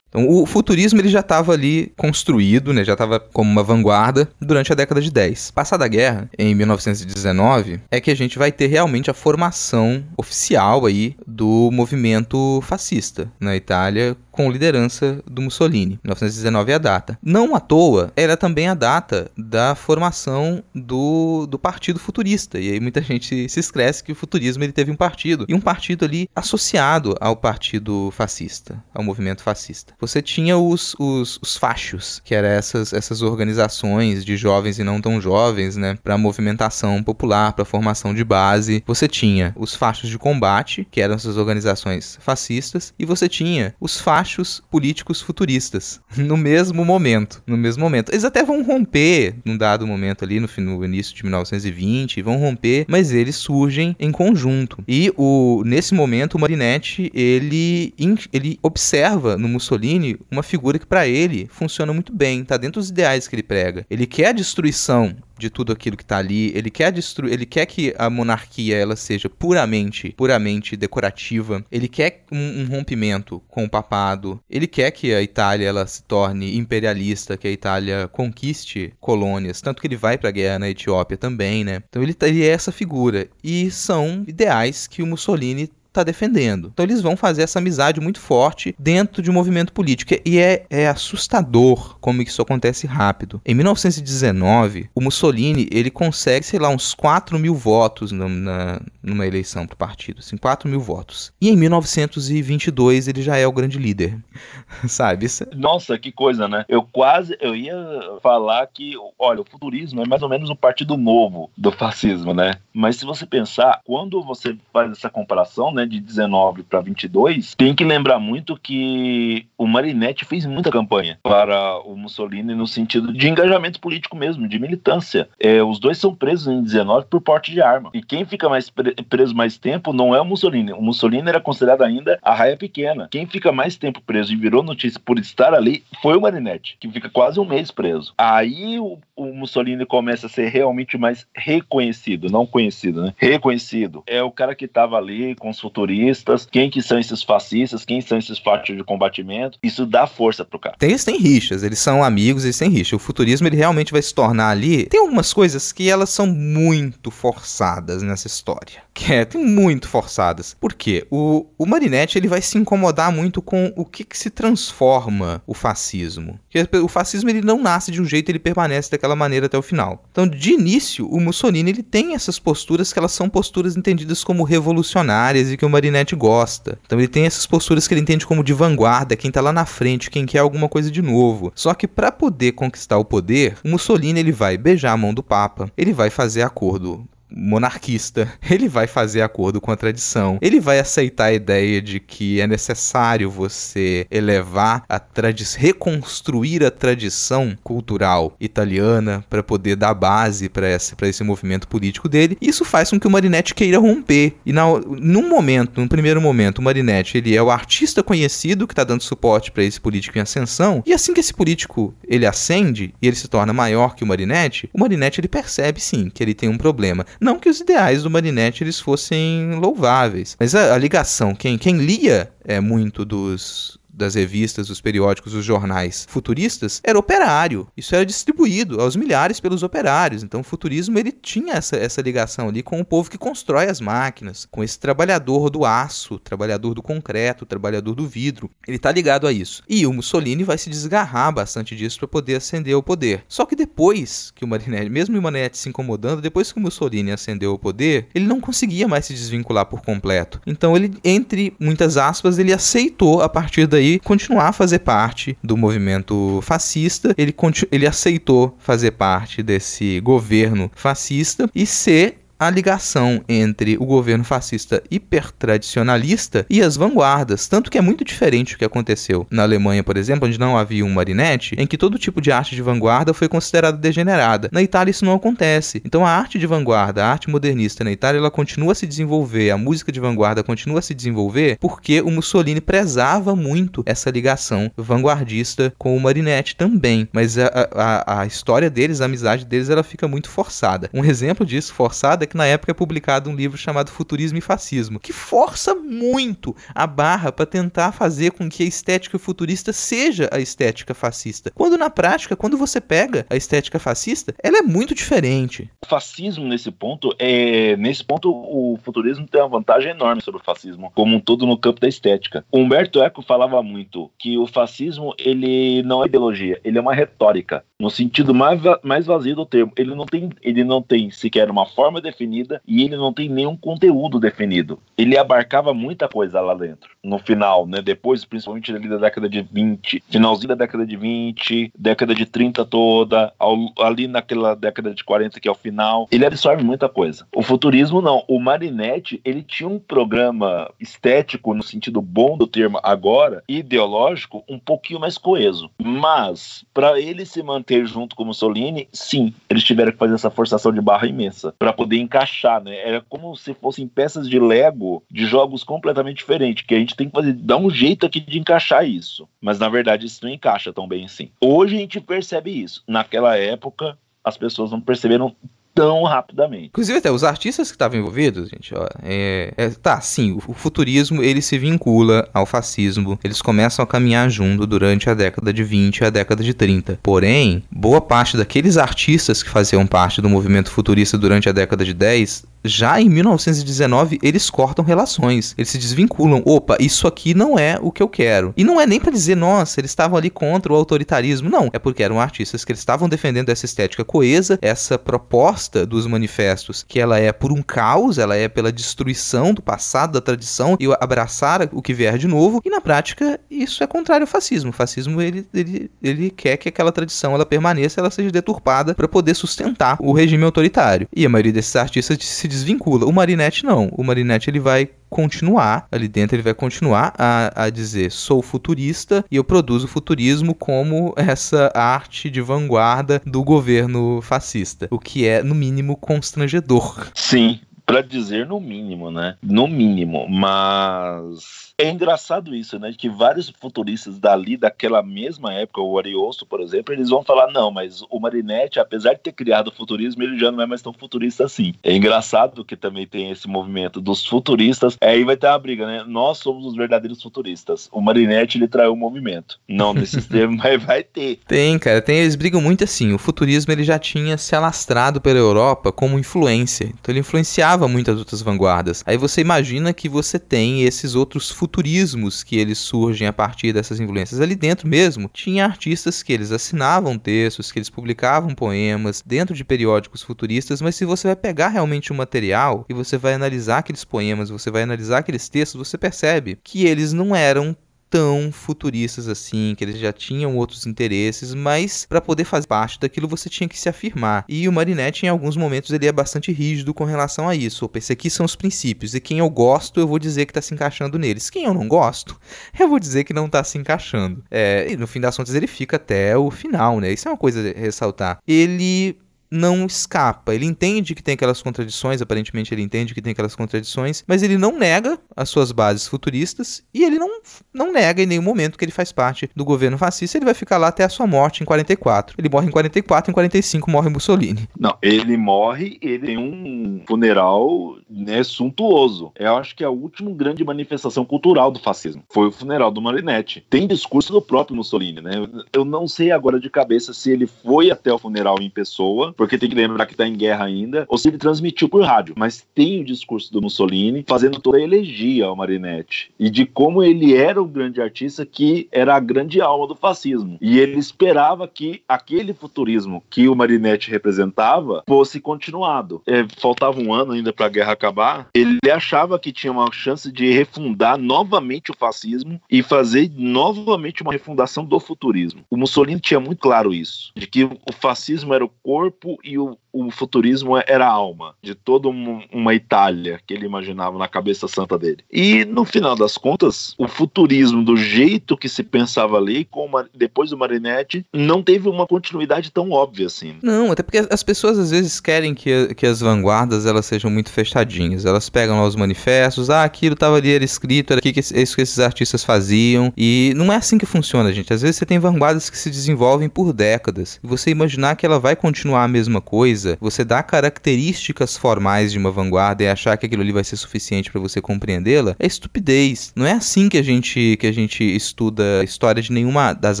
Então, o futurismo ele já estava ali construído, né, já estava como uma vanguarda durante a década de 10. Passada a guerra, em 1919, é que a gente vai ter realmente a formação oficial aí do movimento fascista na Itália, com liderança do Mussolini. 1919 é a data. Não à toa, era também a data da formação do, do Partido Futurista. E aí muita gente se esquece que o futurismo ele teve um partido. E um partido ali associado ao Partido Fascista, ao movimento fascista. Você tinha os, os, os fachos, que eram essas, essas organizações de jovens e não tão jovens, né? Para movimentação popular, para formação de base. Você tinha os fachos de combate, que eram essas organizações fascistas. E você tinha os fachos fachos políticos futuristas [LAUGHS] no mesmo momento, no mesmo momento. Eles até vão romper num dado momento ali no, no início de 1920, vão romper, mas eles surgem em conjunto. E o nesse momento o Marinetti, ele ele observa no Mussolini uma figura que para ele funciona muito bem, tá dentro dos ideais que ele prega. Ele quer a destruição de tudo aquilo que está ali. Ele quer destruir, ele quer que a monarquia ela seja puramente, puramente decorativa. Ele quer um, um, rompimento com o papado. Ele quer que a Itália ela se torne imperialista, que a Itália conquiste colônias, tanto que ele vai para a guerra na Etiópia também, né? Então ele, ele é essa figura e são ideais que o Mussolini está defendendo. Então eles vão fazer essa amizade muito forte dentro de um movimento político. E é, é assustador como isso acontece rápido. Em 1919, o Mussolini ele consegue, sei lá, uns 4 mil votos na, na, numa eleição para o partido. Assim, 4 mil votos. E em 1922 ele já é o grande líder. [LAUGHS] Sabe? Isso... É Nossa, que coisa, né? Eu quase eu ia falar que, olha, o futurismo é mais ou menos um partido novo do fascismo, né? Mas se você pensar, quando você faz essa comparação, né, de 19 para 22, tem que lembrar muito que o Marinetti fez muita campanha para o Mussolini no sentido de engajamento político mesmo, de militância. É, os dois são presos em 19 por porte de arma. E quem fica mais pre preso mais tempo não é o Mussolini. O Mussolini era considerado ainda a raia pequena. Quem fica mais tempo preso e virou notícia por estar ali foi o Marinetti, que fica quase um mês preso. Aí o, o Mussolini começa a ser realmente mais reconhecido, não conhecido, né? Reconhecido. É o cara que estava ali com os futuristas, quem que são esses fascistas, quem são esses fáticos de combatimento. Isso dá força pro cara. Eles têm rixas, eles são amigos, eles têm rixa. O futurismo, ele realmente vai se tornar ali... Tem algumas coisas que elas são muito forçadas nessa história. [LAUGHS] Que é, tem muito forçadas. Por quê? O, o Marinetti, ele vai se incomodar muito com o que, que se transforma o fascismo. Porque o fascismo, ele não nasce de um jeito, ele permanece daquela maneira até o final. Então, de início, o Mussolini, ele tem essas posturas que elas são posturas entendidas como revolucionárias e que o Marinetti gosta. Então, ele tem essas posturas que ele entende como de vanguarda, quem tá lá na frente, quem quer alguma coisa de novo. Só que para poder conquistar o poder, o Mussolini, ele vai beijar a mão do Papa, ele vai fazer acordo monarquista, [LAUGHS] ele vai fazer acordo com a tradição. Ele vai aceitar a ideia de que é necessário você elevar a tradição, reconstruir a tradição cultural italiana para poder dar base para esse, esse movimento político dele. Isso faz com que o Marinetti queira romper. E na, num momento, num primeiro momento, o Marinetti ele é o artista conhecido que está dando suporte para esse político em ascensão. E assim que esse político ele ascende e ele se torna maior que o Marinetti, o Marinetti ele percebe sim que ele tem um problema. Não que os ideais do Marinetti eles fossem louváveis, mas a, a ligação, quem, quem lia é muito dos das revistas, dos periódicos, dos jornais futuristas era operário. Isso era distribuído aos milhares pelos operários. Então o futurismo ele tinha essa, essa ligação ali com o povo que constrói as máquinas, com esse trabalhador do aço, trabalhador do concreto, trabalhador do vidro. Ele está ligado a isso. E o Mussolini vai se desgarrar bastante disso para poder ascender ao poder. Só que depois que o Marinetti, mesmo o Marinetti se incomodando, depois que o Mussolini ascendeu ao poder, ele não conseguia mais se desvincular por completo. Então ele, entre muitas aspas, ele aceitou a partir daí aí continuar a fazer parte do movimento fascista. Ele, ele aceitou fazer parte desse governo fascista e ser a ligação entre o governo fascista hipertradicionalista e as vanguardas, tanto que é muito diferente o que aconteceu na Alemanha, por exemplo, onde não havia um marinete, em que todo tipo de arte de vanguarda foi considerada degenerada. Na Itália isso não acontece. Então a arte de vanguarda, a arte modernista na Itália, ela continua a se desenvolver, a música de vanguarda continua a se desenvolver porque o Mussolini prezava muito essa ligação vanguardista com o marinete também. Mas a, a, a história deles, a amizade deles, ela fica muito forçada. Um exemplo disso forçada é que na época é publicado um livro chamado Futurismo e Fascismo, que força muito a barra para tentar fazer com que a estética futurista seja a estética fascista. Quando na prática, quando você pega a estética fascista, ela é muito diferente. O fascismo nesse ponto é, nesse ponto o futurismo tem uma vantagem enorme sobre o fascismo, como um todo no campo da estética. O Humberto Eco falava muito que o fascismo ele não é ideologia, ele é uma retórica, no sentido mais, mais vazio do termo. Ele não tem, ele não tem sequer uma forma de definida e ele não tem nenhum conteúdo definido. Ele abarcava muita coisa lá dentro. No final, né? Depois, principalmente ali da década de 20, finalzinho da década de 20, década de 30 toda, ao, ali naquela década de 40 que é o final, ele absorve muita coisa. O futurismo não. O Marinetti, ele tinha um programa estético no sentido bom do termo agora, ideológico, um pouquinho mais coeso. Mas para ele se manter junto com o Mussolini, sim, eles tiveram que fazer essa forçação de barra imensa para poder encaixar, né? Era como se fossem peças de Lego de jogos completamente diferentes, que a gente tem que fazer, dar um jeito aqui de encaixar isso. Mas na verdade isso não encaixa tão bem assim. Hoje a gente percebe isso. Naquela época, as pessoas não perceberam tão rapidamente. Inclusive, até os artistas que estavam envolvidos, gente, ó, é, é, tá, sim, o, o, futurismo ele se vincula ao fascismo, eles começam a caminhar junto durante a década de 20 e a década de 30. Porém, boa parte daqueles artistas que faziam parte do movimento futurista durante a década de 10 já em 1919 eles cortam relações, eles se desvinculam. Opa, isso aqui não é o que eu quero. E não é nem para dizer, nossa, eles estavam ali contra o autoritarismo, não. É porque eram artistas que eles estavam defendendo essa estética coesa, essa proposta dos manifestos, que ela é por um caos, ela é pela destruição do passado, da tradição e abraçar o que vier de novo. E na prática, isso é contrário ao fascismo. O fascismo ele, ele, ele quer que aquela tradição ela permaneça, ela seja deturpada para poder sustentar o regime autoritário. E a maioria desses artistas se desvincula. O Marinette não. O Marinette ele vai continuar ali dentro, ele vai continuar a, a dizer: sou futurista e eu produzo futurismo como essa arte de vanguarda do governo fascista, o que é, no mínimo, constrangedor. Sim, para dizer no mínimo, né? No mínimo, mas é engraçado isso, né? Que vários futuristas dali, daquela mesma época, o Ariosto, por exemplo, eles vão falar: não, mas o Marinetti, apesar de ter criado o futurismo, ele já não é mais tão futurista assim. É engraçado que também tem esse movimento dos futuristas. Aí vai ter uma briga, né? Nós somos os verdadeiros futuristas. O Marinetti, ele traiu o movimento. Não nesses [LAUGHS] termos, mas vai ter. Tem, cara. Tem, eles brigam muito assim. O futurismo, ele já tinha se alastrado pela Europa como influência. Então ele influenciava muitas outras vanguardas. Aí você imagina que você tem esses outros futurismos que eles surgem a partir dessas influências. Ali dentro mesmo, tinha artistas que eles assinavam textos, que eles publicavam poemas dentro de periódicos futuristas, mas se você vai pegar realmente o material e você vai analisar aqueles poemas, você vai analisar aqueles textos, você percebe que eles não eram tão futuristas assim, que eles já tinham outros interesses, mas para poder fazer parte daquilo você tinha que se afirmar. E o Marinetti, em alguns momentos, ele é bastante rígido com relação a isso. Opa, esses aqui são os princípios, e quem eu gosto, eu vou dizer que está se encaixando neles. Quem eu não gosto, [LAUGHS] eu vou dizer que não está se encaixando. É, e no fim das contas, ele fica até o final, né? Isso é uma coisa a ressaltar. Ele não escapa. Ele entende que tem aquelas contradições, aparentemente ele entende que tem aquelas contradições, mas ele não nega as suas bases futuristas e ele não, não nega em nenhum momento que ele faz parte do governo fascista. Ele vai ficar lá até a sua morte em 44. Ele morre em 44, em 45 morre Mussolini. Não, ele morre, ele tem um funeral né, suntuoso. Eu acho que é a última grande manifestação cultural do fascismo. Foi o funeral do Marinetti. Tem discurso do próprio Mussolini, né? Eu não sei agora de cabeça se ele foi até o funeral em pessoa, porque tem que lembrar que está em guerra ainda, ou se ele transmitiu por rádio. Mas tem o discurso do Mussolini fazendo toda a elegia ao Marinetti e de como ele era o grande artista que era a grande alma do fascismo. E ele esperava que aquele futurismo que o Marinetti representava fosse continuado. É, faltava um ano ainda para a guerra acabar. Ele achava que tinha uma chance de refundar novamente o fascismo e fazer novamente uma refundação do futurismo. O Mussolini tinha muito claro isso, de que o fascismo era o corpo e o, o futurismo era a alma de toda uma Itália que ele imaginava na cabeça santa dele. E no final das contas, o futurismo do jeito que se pensava ali, com depois do Marinetti, não teve uma continuidade tão óbvia assim. Não, até porque as pessoas às vezes querem que, que as vanguardas elas sejam muito fechadinhas. Elas pegam lá os manifestos, ah, aquilo estava ali, era escrito, era que, é isso que esses artistas faziam. E não é assim que funciona, gente. Às vezes você tem vanguardas que se desenvolvem por décadas. E você imaginar que ela vai continuar a mesma coisa, você dá características formais de uma vanguarda e achar que aquilo ali vai ser suficiente para você compreendê-la, é estupidez. Não é assim que a gente que a gente estuda a história de nenhuma das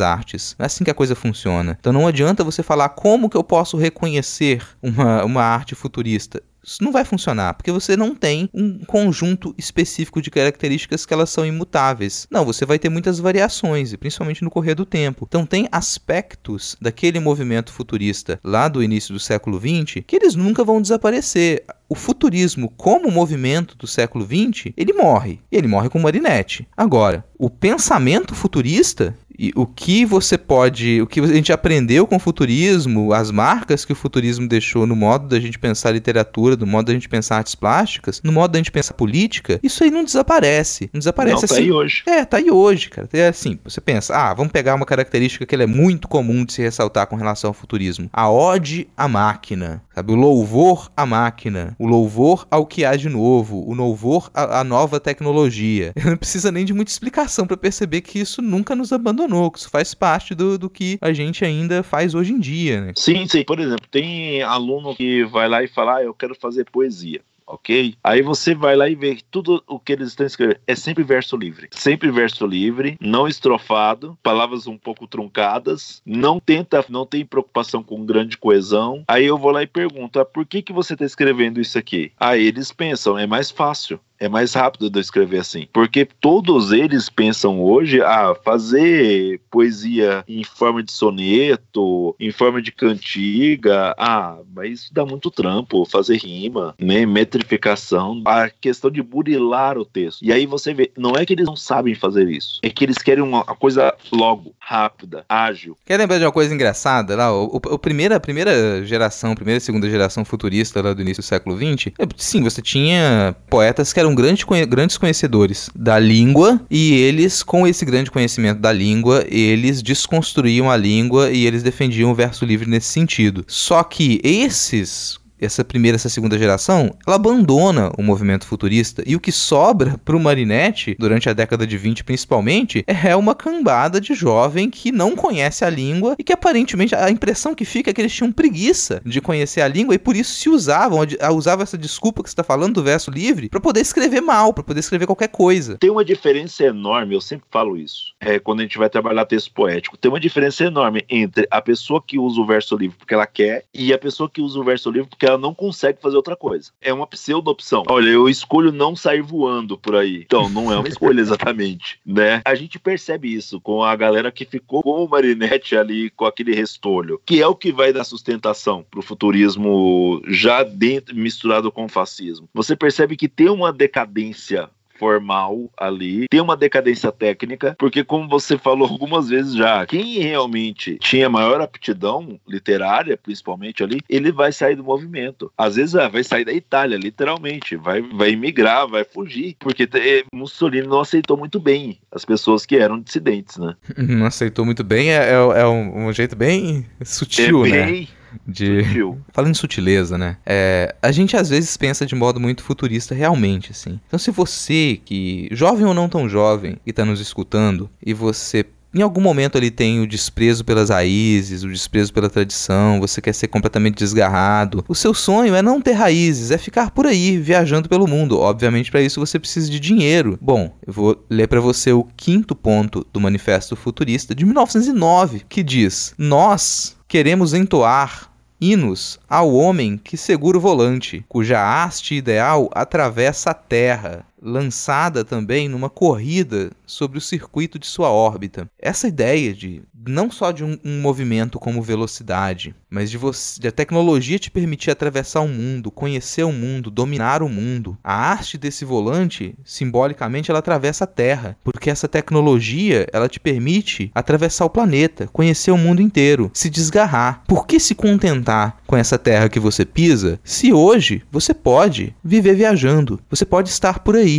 artes. Não é assim que a coisa funciona. Então não adianta você falar como que eu posso reconhecer uma, uma arte futurista. Isso não vai funcionar, porque você não tem um conjunto específico de características que elas são imutáveis. Não, você vai ter muitas variações, e principalmente no correr do tempo. Então tem aspectos daquele movimento futurista lá do início do século XX que eles nunca vão desaparecer o futurismo como movimento do século XX, ele morre. E ele morre com Marinetti. Agora, o pensamento futurista, e o que você pode, o que a gente aprendeu com o futurismo, as marcas que o futurismo deixou no modo da gente pensar literatura, no modo da gente pensar artes plásticas, no modo da gente pensar política, isso aí não desaparece. Não desaparece não, tá assim. aí hoje. É, tá aí hoje, cara. É assim, você pensa, ah, vamos pegar uma característica que é muito comum de se ressaltar com relação ao futurismo. A ode à máquina, sabe? O louvor à máquina, o louvor ao que há de novo, o louvor à, à nova tecnologia. [LAUGHS] Não precisa nem de muita explicação para perceber que isso nunca nos abandonou abandonou, que isso faz parte do, do que a gente ainda faz hoje em dia, né? Sim, sim. Por exemplo, tem aluno que vai lá e fala, ah, eu quero fazer poesia. ok? Aí você vai lá e vê tudo o que eles estão escrevendo. É sempre verso livre. Sempre verso livre, não estrofado, palavras um pouco truncadas, não tenta, não tem preocupação com grande coesão. Aí eu vou lá e pergunto: ah, por que, que você está escrevendo isso aqui? Aí eles pensam, é mais fácil é mais rápido de eu escrever assim. Porque todos eles pensam hoje a ah, fazer poesia em forma de soneto, em forma de cantiga. Ah, mas isso dá muito trampo, fazer rima, né? Metrificação, a questão de burilar o texto. E aí você vê, não é que eles não sabem fazer isso, é que eles querem uma coisa logo, rápida, ágil. Quer lembrar de uma coisa engraçada lá? O, o, o primeira, a primeira geração, primeira e segunda geração futurista lá do início do século XX, é, sim, você tinha poetas que eram grande, grandes conhecedores da língua e eles, com esse grande conhecimento da língua, eles desconstruíam a língua e eles defendiam o verso livre nesse sentido. Só que esses essa primeira, essa segunda geração, ela abandona o movimento futurista e o que sobra [LAUGHS] para o Marinette, durante a década de 20 principalmente, é uma cambada de jovem que não conhece a língua e que aparentemente a impressão que fica é que eles tinham preguiça de conhecer a língua e por isso se usavam, usavam essa desculpa que você está falando do verso livre para poder escrever mal, para poder escrever qualquer coisa. Tem uma diferença enorme, eu sempre falo isso, é quando a gente vai trabalhar texto poético, tem uma diferença enorme entre a pessoa que usa o verso livre porque ela quer e a pessoa que usa o verso livre porque ela ela não consegue fazer outra coisa. É uma pseudo-opção. Olha, eu escolho não sair voando por aí. Então, não é uma escolha [LAUGHS] exatamente, né? A gente percebe isso com a galera que ficou com o Marinette ali, com aquele restolho, que é o que vai dar sustentação pro futurismo já dentro, misturado com o fascismo. Você percebe que tem uma decadência formal ali, tem uma decadência técnica, porque como você falou algumas vezes já, quem realmente tinha maior aptidão literária, principalmente ali, ele vai sair do movimento. Às vezes ah, vai sair da Itália, literalmente, vai, vai emigrar, vai fugir, porque eh, Mussolini não aceitou muito bem as pessoas que eram dissidentes, né? Não aceitou muito bem, é, é, é um, um, jeito bem sutil, é né? bem... né? De Sutil. falando em sutileza, né? É, a gente às vezes pensa de modo muito futurista realmente, assim. Então, se você que jovem ou não tão jovem e está nos escutando e você em algum momento ele tem o desprezo pelas raízes, o desprezo pela tradição, você quer ser completamente desgarrado. O seu sonho é não ter raízes, é ficar por aí, viajando pelo mundo. Obviamente, para isso você precisa de dinheiro. Bom, eu vou ler para você o quinto ponto do Manifesto Futurista de 1909, que diz: Nós queremos entoar hinos ao homem que segura o volante, cuja haste ideal atravessa a terra, lançada também numa corrida sobre o circuito de sua órbita. Essa ideia de não só de um, um movimento como velocidade, mas de, você, de a tecnologia te permitir atravessar o mundo, conhecer o mundo, dominar o mundo. A arte desse volante, simbolicamente, ela atravessa a Terra, porque essa tecnologia ela te permite atravessar o planeta, conhecer o mundo inteiro, se desgarrar. Por que se contentar com essa Terra que você pisa, se hoje você pode viver viajando, você pode estar por aí?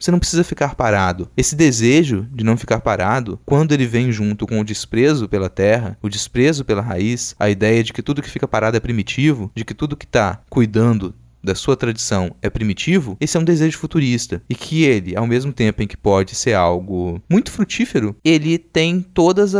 Você não precisa ficar parado. Esse desejo de não ficar parado, quando ele vem junto com o desprezo pela terra, o desprezo pela raiz, a ideia de que tudo que fica parado é primitivo, de que tudo que está cuidando da sua tradição é primitivo, esse é um desejo futurista. E que ele, ao mesmo tempo em que pode ser algo muito frutífero, ele tem todos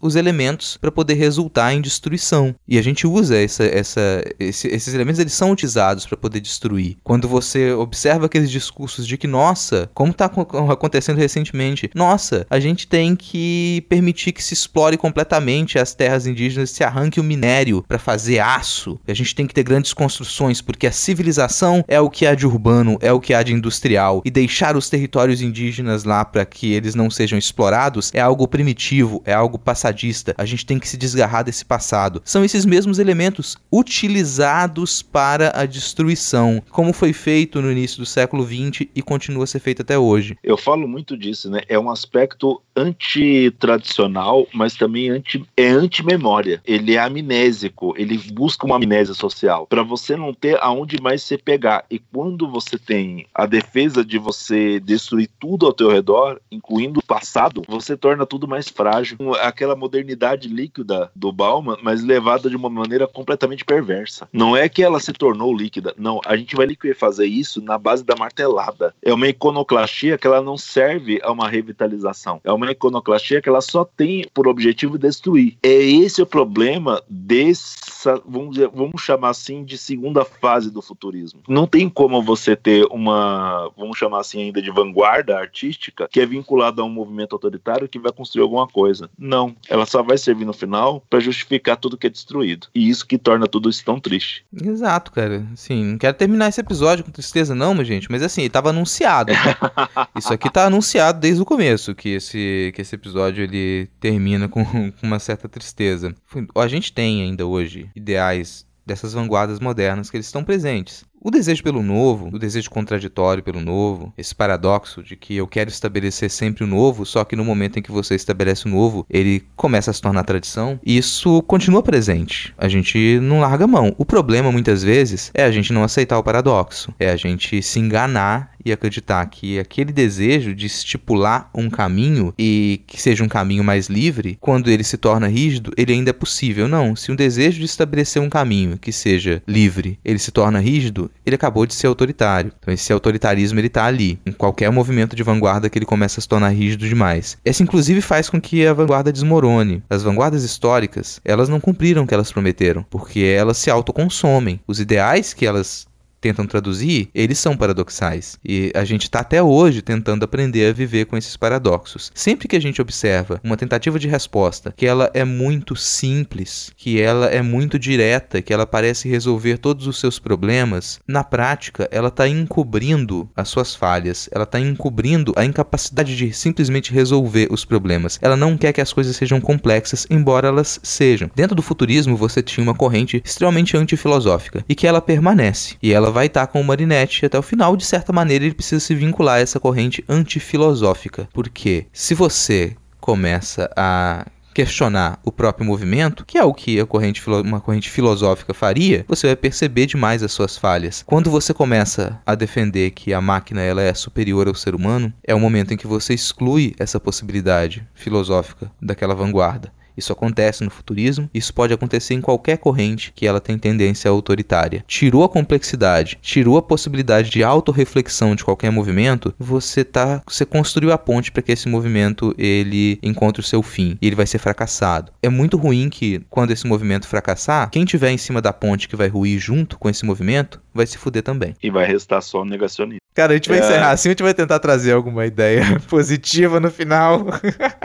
os elementos para poder resultar em destruição. E a gente usa essa, essa, esse, esses elementos, eles são utilizados para poder destruir. Quando você observa aqueles discursos de que, nossa, como está acontecendo recentemente, nossa, a gente tem que permitir que se explore completamente as terras indígenas, se arranque o minério para fazer aço, a gente tem que ter grandes construções, porque a civilização civilização é o que há de urbano, é o que há de industrial, e deixar os territórios indígenas lá para que eles não sejam explorados é algo primitivo, é algo passadista. A gente tem que se desgarrar desse passado. São esses mesmos elementos utilizados para a destruição, como foi feito no início do século XX e continua a ser feito até hoje. Eu falo muito disso, né? É um aspecto antitradicional, mas também anti, é anti-memória. Ele é amnésico, ele busca uma amnésia social. Para você não ter aonde mais mais você pegar. E quando você tem a defesa de você destruir tudo ao teu redor, incluindo o passado, você torna tudo mais frágil. Aquela modernidade líquida do Bauman, mas levada de uma maneira completamente perversa. Não é que ela se tornou líquida, não. A gente vai fazer isso na base da martelada. É uma iconoclastia que ela não serve a uma revitalização. É uma iconoclastia que ela só tem por objetivo destruir. É esse o problema dessa, vamos, dizer, vamos chamar assim, de segunda fase do futuro futurismo. Não tem como você ter uma, vamos chamar assim ainda de vanguarda artística, que é vinculada a um movimento autoritário que vai construir alguma coisa. Não, ela só vai servir no final para justificar tudo que é destruído. E isso que torna tudo isso tão triste. Exato, cara. Sim, não quero terminar esse episódio com tristeza não, mas gente, mas assim, estava anunciado. [LAUGHS] isso aqui tá anunciado desde o começo que esse que esse episódio ele termina com, [LAUGHS] com uma certa tristeza. A gente tem ainda hoje ideais dessas vanguardas modernas que eles estão presentes. O desejo pelo novo, o desejo contraditório pelo novo, esse paradoxo de que eu quero estabelecer sempre o novo, só que no momento em que você estabelece o novo, ele começa a se tornar tradição, isso continua presente. A gente não larga mão. O problema, muitas vezes, é a gente não aceitar o paradoxo, é a gente se enganar e acreditar que aquele desejo de estipular um caminho e que seja um caminho mais livre, quando ele se torna rígido, ele ainda é possível. Não, se um desejo de estabelecer um caminho que seja livre, ele se torna rígido, ele acabou de ser autoritário. Então esse autoritarismo ele tá ali. Em qualquer movimento de vanguarda que ele começa a se tornar rígido demais. Esse inclusive faz com que a vanguarda desmorone. As vanguardas históricas, elas não cumpriram o que elas prometeram, porque elas se autoconsomem. Os ideais que elas tentam traduzir, eles são paradoxais. E a gente está até hoje tentando aprender a viver com esses paradoxos. Sempre que a gente observa uma tentativa de resposta que ela é muito simples, que ela é muito direta, que ela parece resolver todos os seus problemas, na prática ela está encobrindo as suas falhas, ela está encobrindo a incapacidade de simplesmente resolver os problemas. Ela não quer que as coisas sejam complexas, embora elas sejam. Dentro do futurismo você tinha uma corrente extremamente antifilosófica e que ela permanece. E ela vai estar com o Marinetti até o final. De certa maneira, ele precisa se vincular a essa corrente antifilosófica. Porque se você começa a questionar o próprio movimento, que é o que corrente, uma corrente filosófica faria, você vai perceber demais as suas falhas. Quando você começa a defender que a máquina ela é superior ao ser humano, é o momento em que você exclui essa possibilidade filosófica daquela vanguarda. Isso acontece no futurismo, isso pode acontecer em qualquer corrente que ela tem tendência autoritária. Tirou a complexidade, tirou a possibilidade de autorreflexão de qualquer movimento, você tá, você construiu a ponte para que esse movimento ele encontre o seu fim e ele vai ser fracassado. É muito ruim que quando esse movimento fracassar, quem tiver em cima da ponte que vai ruir junto com esse movimento, vai se fuder também. E vai restar só o negacionismo. Cara, a gente vai é... encerrar assim, a gente vai tentar trazer alguma ideia [LAUGHS] positiva no final.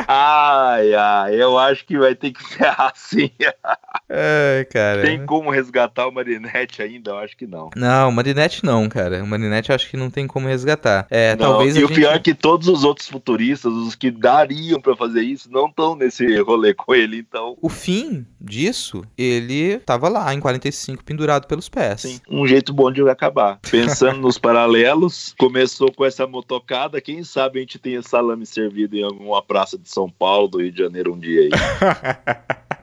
ai, ai, eu acho que vai ter que encerrar assim. É, cara. Tem como resgatar o Marinette ainda? Eu acho que não. Não, o Marinette não, cara. O Marinette eu acho que não tem como resgatar. É, não, talvez e o gente... pior é que todos os outros futuristas, os que dariam para fazer isso, não estão nesse rolê com ele, então. O fim disso, ele tava lá em 45 pendurado pelos pés. Sim, um jeito bom de acabar. Pensando [LAUGHS] nos paralelos, começou com essa motocada, quem sabe a gente tenha salame servido em alguma praça de São Paulo, do Rio de Janeiro um dia aí. [LAUGHS]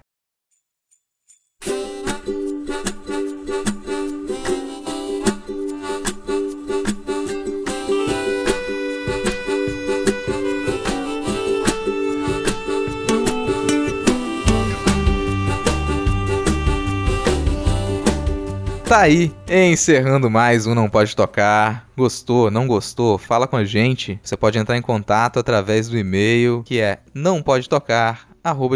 Tá aí, encerrando mais um Não Pode Tocar. Gostou, não gostou? Fala com a gente. Você pode entrar em contato através do e-mail que é não pode tocar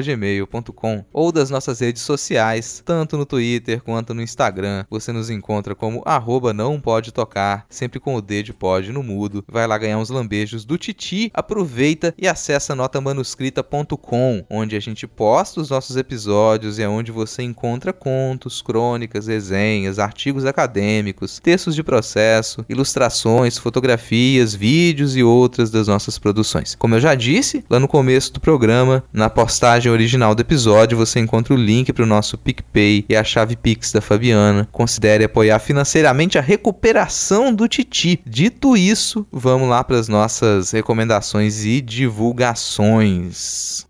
gmail.com ou das nossas redes sociais, tanto no Twitter quanto no Instagram. Você nos encontra como arroba não pode tocar, sempre com o D de pode no mudo. Vai lá ganhar uns lambejos do Titi, aproveita e acessa notamanuscrita.com, onde a gente posta os nossos episódios e é onde você encontra contos, crônicas, resenhas, artigos acadêmicos, textos de processo, ilustrações, fotografias, vídeos e outras das nossas produções. Como eu já disse lá no começo do programa, na postagem postagem original do episódio você encontra o link para o nosso PicPay e a chave Pix da Fabiana. Considere apoiar financeiramente a recuperação do Titi. Dito isso, vamos lá para as nossas recomendações e divulgações.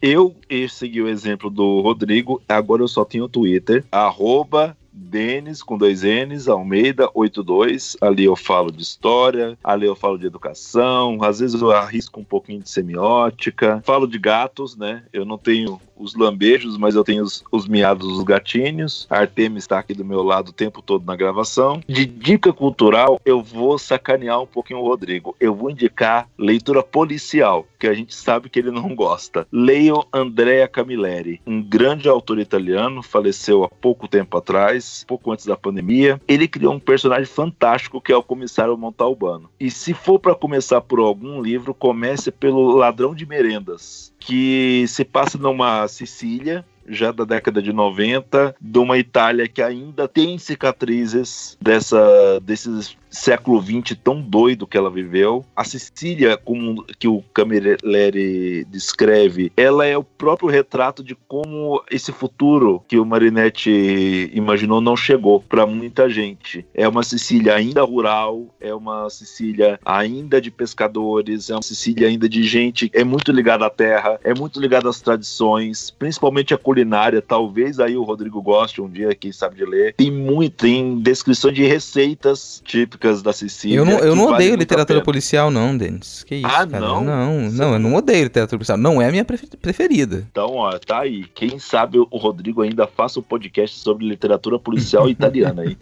Eu segui o exemplo do Rodrigo, agora eu só tenho o Twitter, arroba Denis com dois N's, Almeida 82. Ali eu falo de história, ali eu falo de educação, às vezes eu arrisco um pouquinho de semiótica, falo de gatos, né? Eu não tenho os lambejos, mas eu tenho os, os miados dos gatinhos. A Artemis está aqui do meu lado o tempo todo na gravação. De dica cultural, eu vou sacanear um pouquinho o Rodrigo. Eu vou indicar leitura policial, que a gente sabe que ele não gosta. Leio Andrea Camilleri, um grande autor italiano, faleceu há pouco tempo atrás, pouco antes da pandemia. Ele criou um personagem fantástico que é o comissário Montalbano. E se for para começar por algum livro, comece pelo Ladrão de Merendas, que se passa numa Sicília já da década de 90, de uma Itália que ainda tem cicatrizes dessa, desses século XX tão doido que ela viveu. A Sicília, como que o Camilleri descreve, ela é o próprio retrato de como esse futuro que o Marinetti imaginou não chegou para muita gente. É uma Sicília ainda rural, é uma Sicília ainda de pescadores, é uma Sicília ainda de gente é muito ligada à terra, é muito ligada às tradições, principalmente a culinária. Talvez aí o Rodrigo goste um dia, quem sabe de ler. Tem muito, tem descrição de receitas típicas da Sicília. Eu não, eu não odeio literatura policial, não, Denis. Que isso, ah, cara? não? Não, não, eu não odeio literatura policial. Não é a minha preferida. Então, ó, tá aí. Quem sabe o Rodrigo ainda faça um podcast sobre literatura policial [LAUGHS] italiana aí.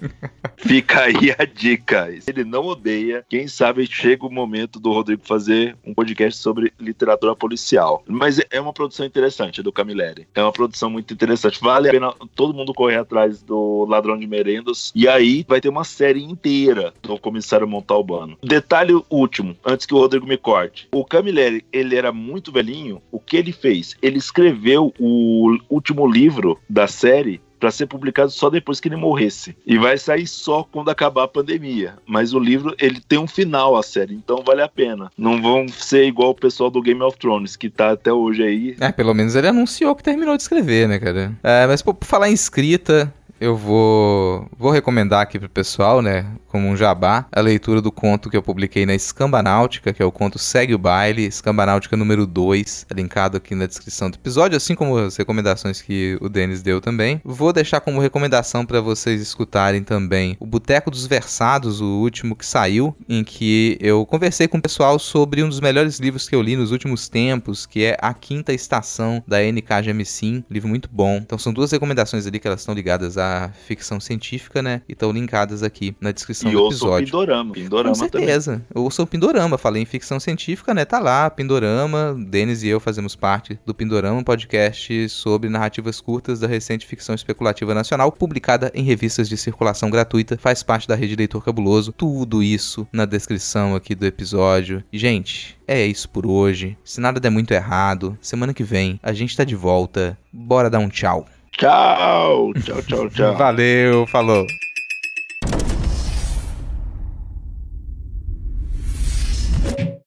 Fica aí a dica. Ele não odeia. Quem sabe chega o momento do Rodrigo fazer um podcast sobre literatura policial. Mas é uma produção interessante do Camilleri. É uma produção muito interessante. Vale a pena todo mundo correr atrás do Ladrão de Merendas. E aí vai ter uma série inteira do comissário Montalbano. Detalhe último, antes que o Rodrigo me corte. O Camilleri, ele era muito velhinho. O que ele fez? Ele escreveu o último livro da série para ser publicado só depois que ele morresse. E vai sair só quando acabar a pandemia. Mas o livro, ele tem um final, a série, então vale a pena. Não vão ser igual o pessoal do Game of Thrones, que tá até hoje aí. É, pelo menos ele anunciou que terminou de escrever, né, cara? É, mas por falar em escrita, eu vou, vou recomendar aqui pro pessoal, né, como um jabá, a leitura do conto que eu publiquei na Escambanáutica, que é o conto Segue o Baile, Escambanáutica número 2, linkado aqui na descrição do episódio, assim como as recomendações que o Denis deu também. Vou deixar como recomendação para vocês escutarem também o Boteco dos Versados, o último que saiu, em que eu conversei com o pessoal sobre um dos melhores livros que eu li nos últimos tempos, que é A Quinta Estação, da NK Jemisin, livro muito bom. Então são duas recomendações ali que elas estão ligadas a ficção científica, né? E estão linkadas aqui na descrição e do episódio. E Pindorama. Pindorama Com certeza. Também. Sou o Pindorama. Falei em ficção científica, né? Tá lá, Pindorama. Denis e eu fazemos parte do Pindorama, um podcast sobre narrativas curtas da recente ficção especulativa nacional, publicada em revistas de circulação gratuita. Faz parte da rede Leitor Cabuloso. Tudo isso na descrição aqui do episódio. Gente, é isso por hoje. Se nada der muito errado, semana que vem a gente tá de volta. Bora dar um tchau. Tchau, tchau, tchau, tchau. [LAUGHS] Valeu, falou.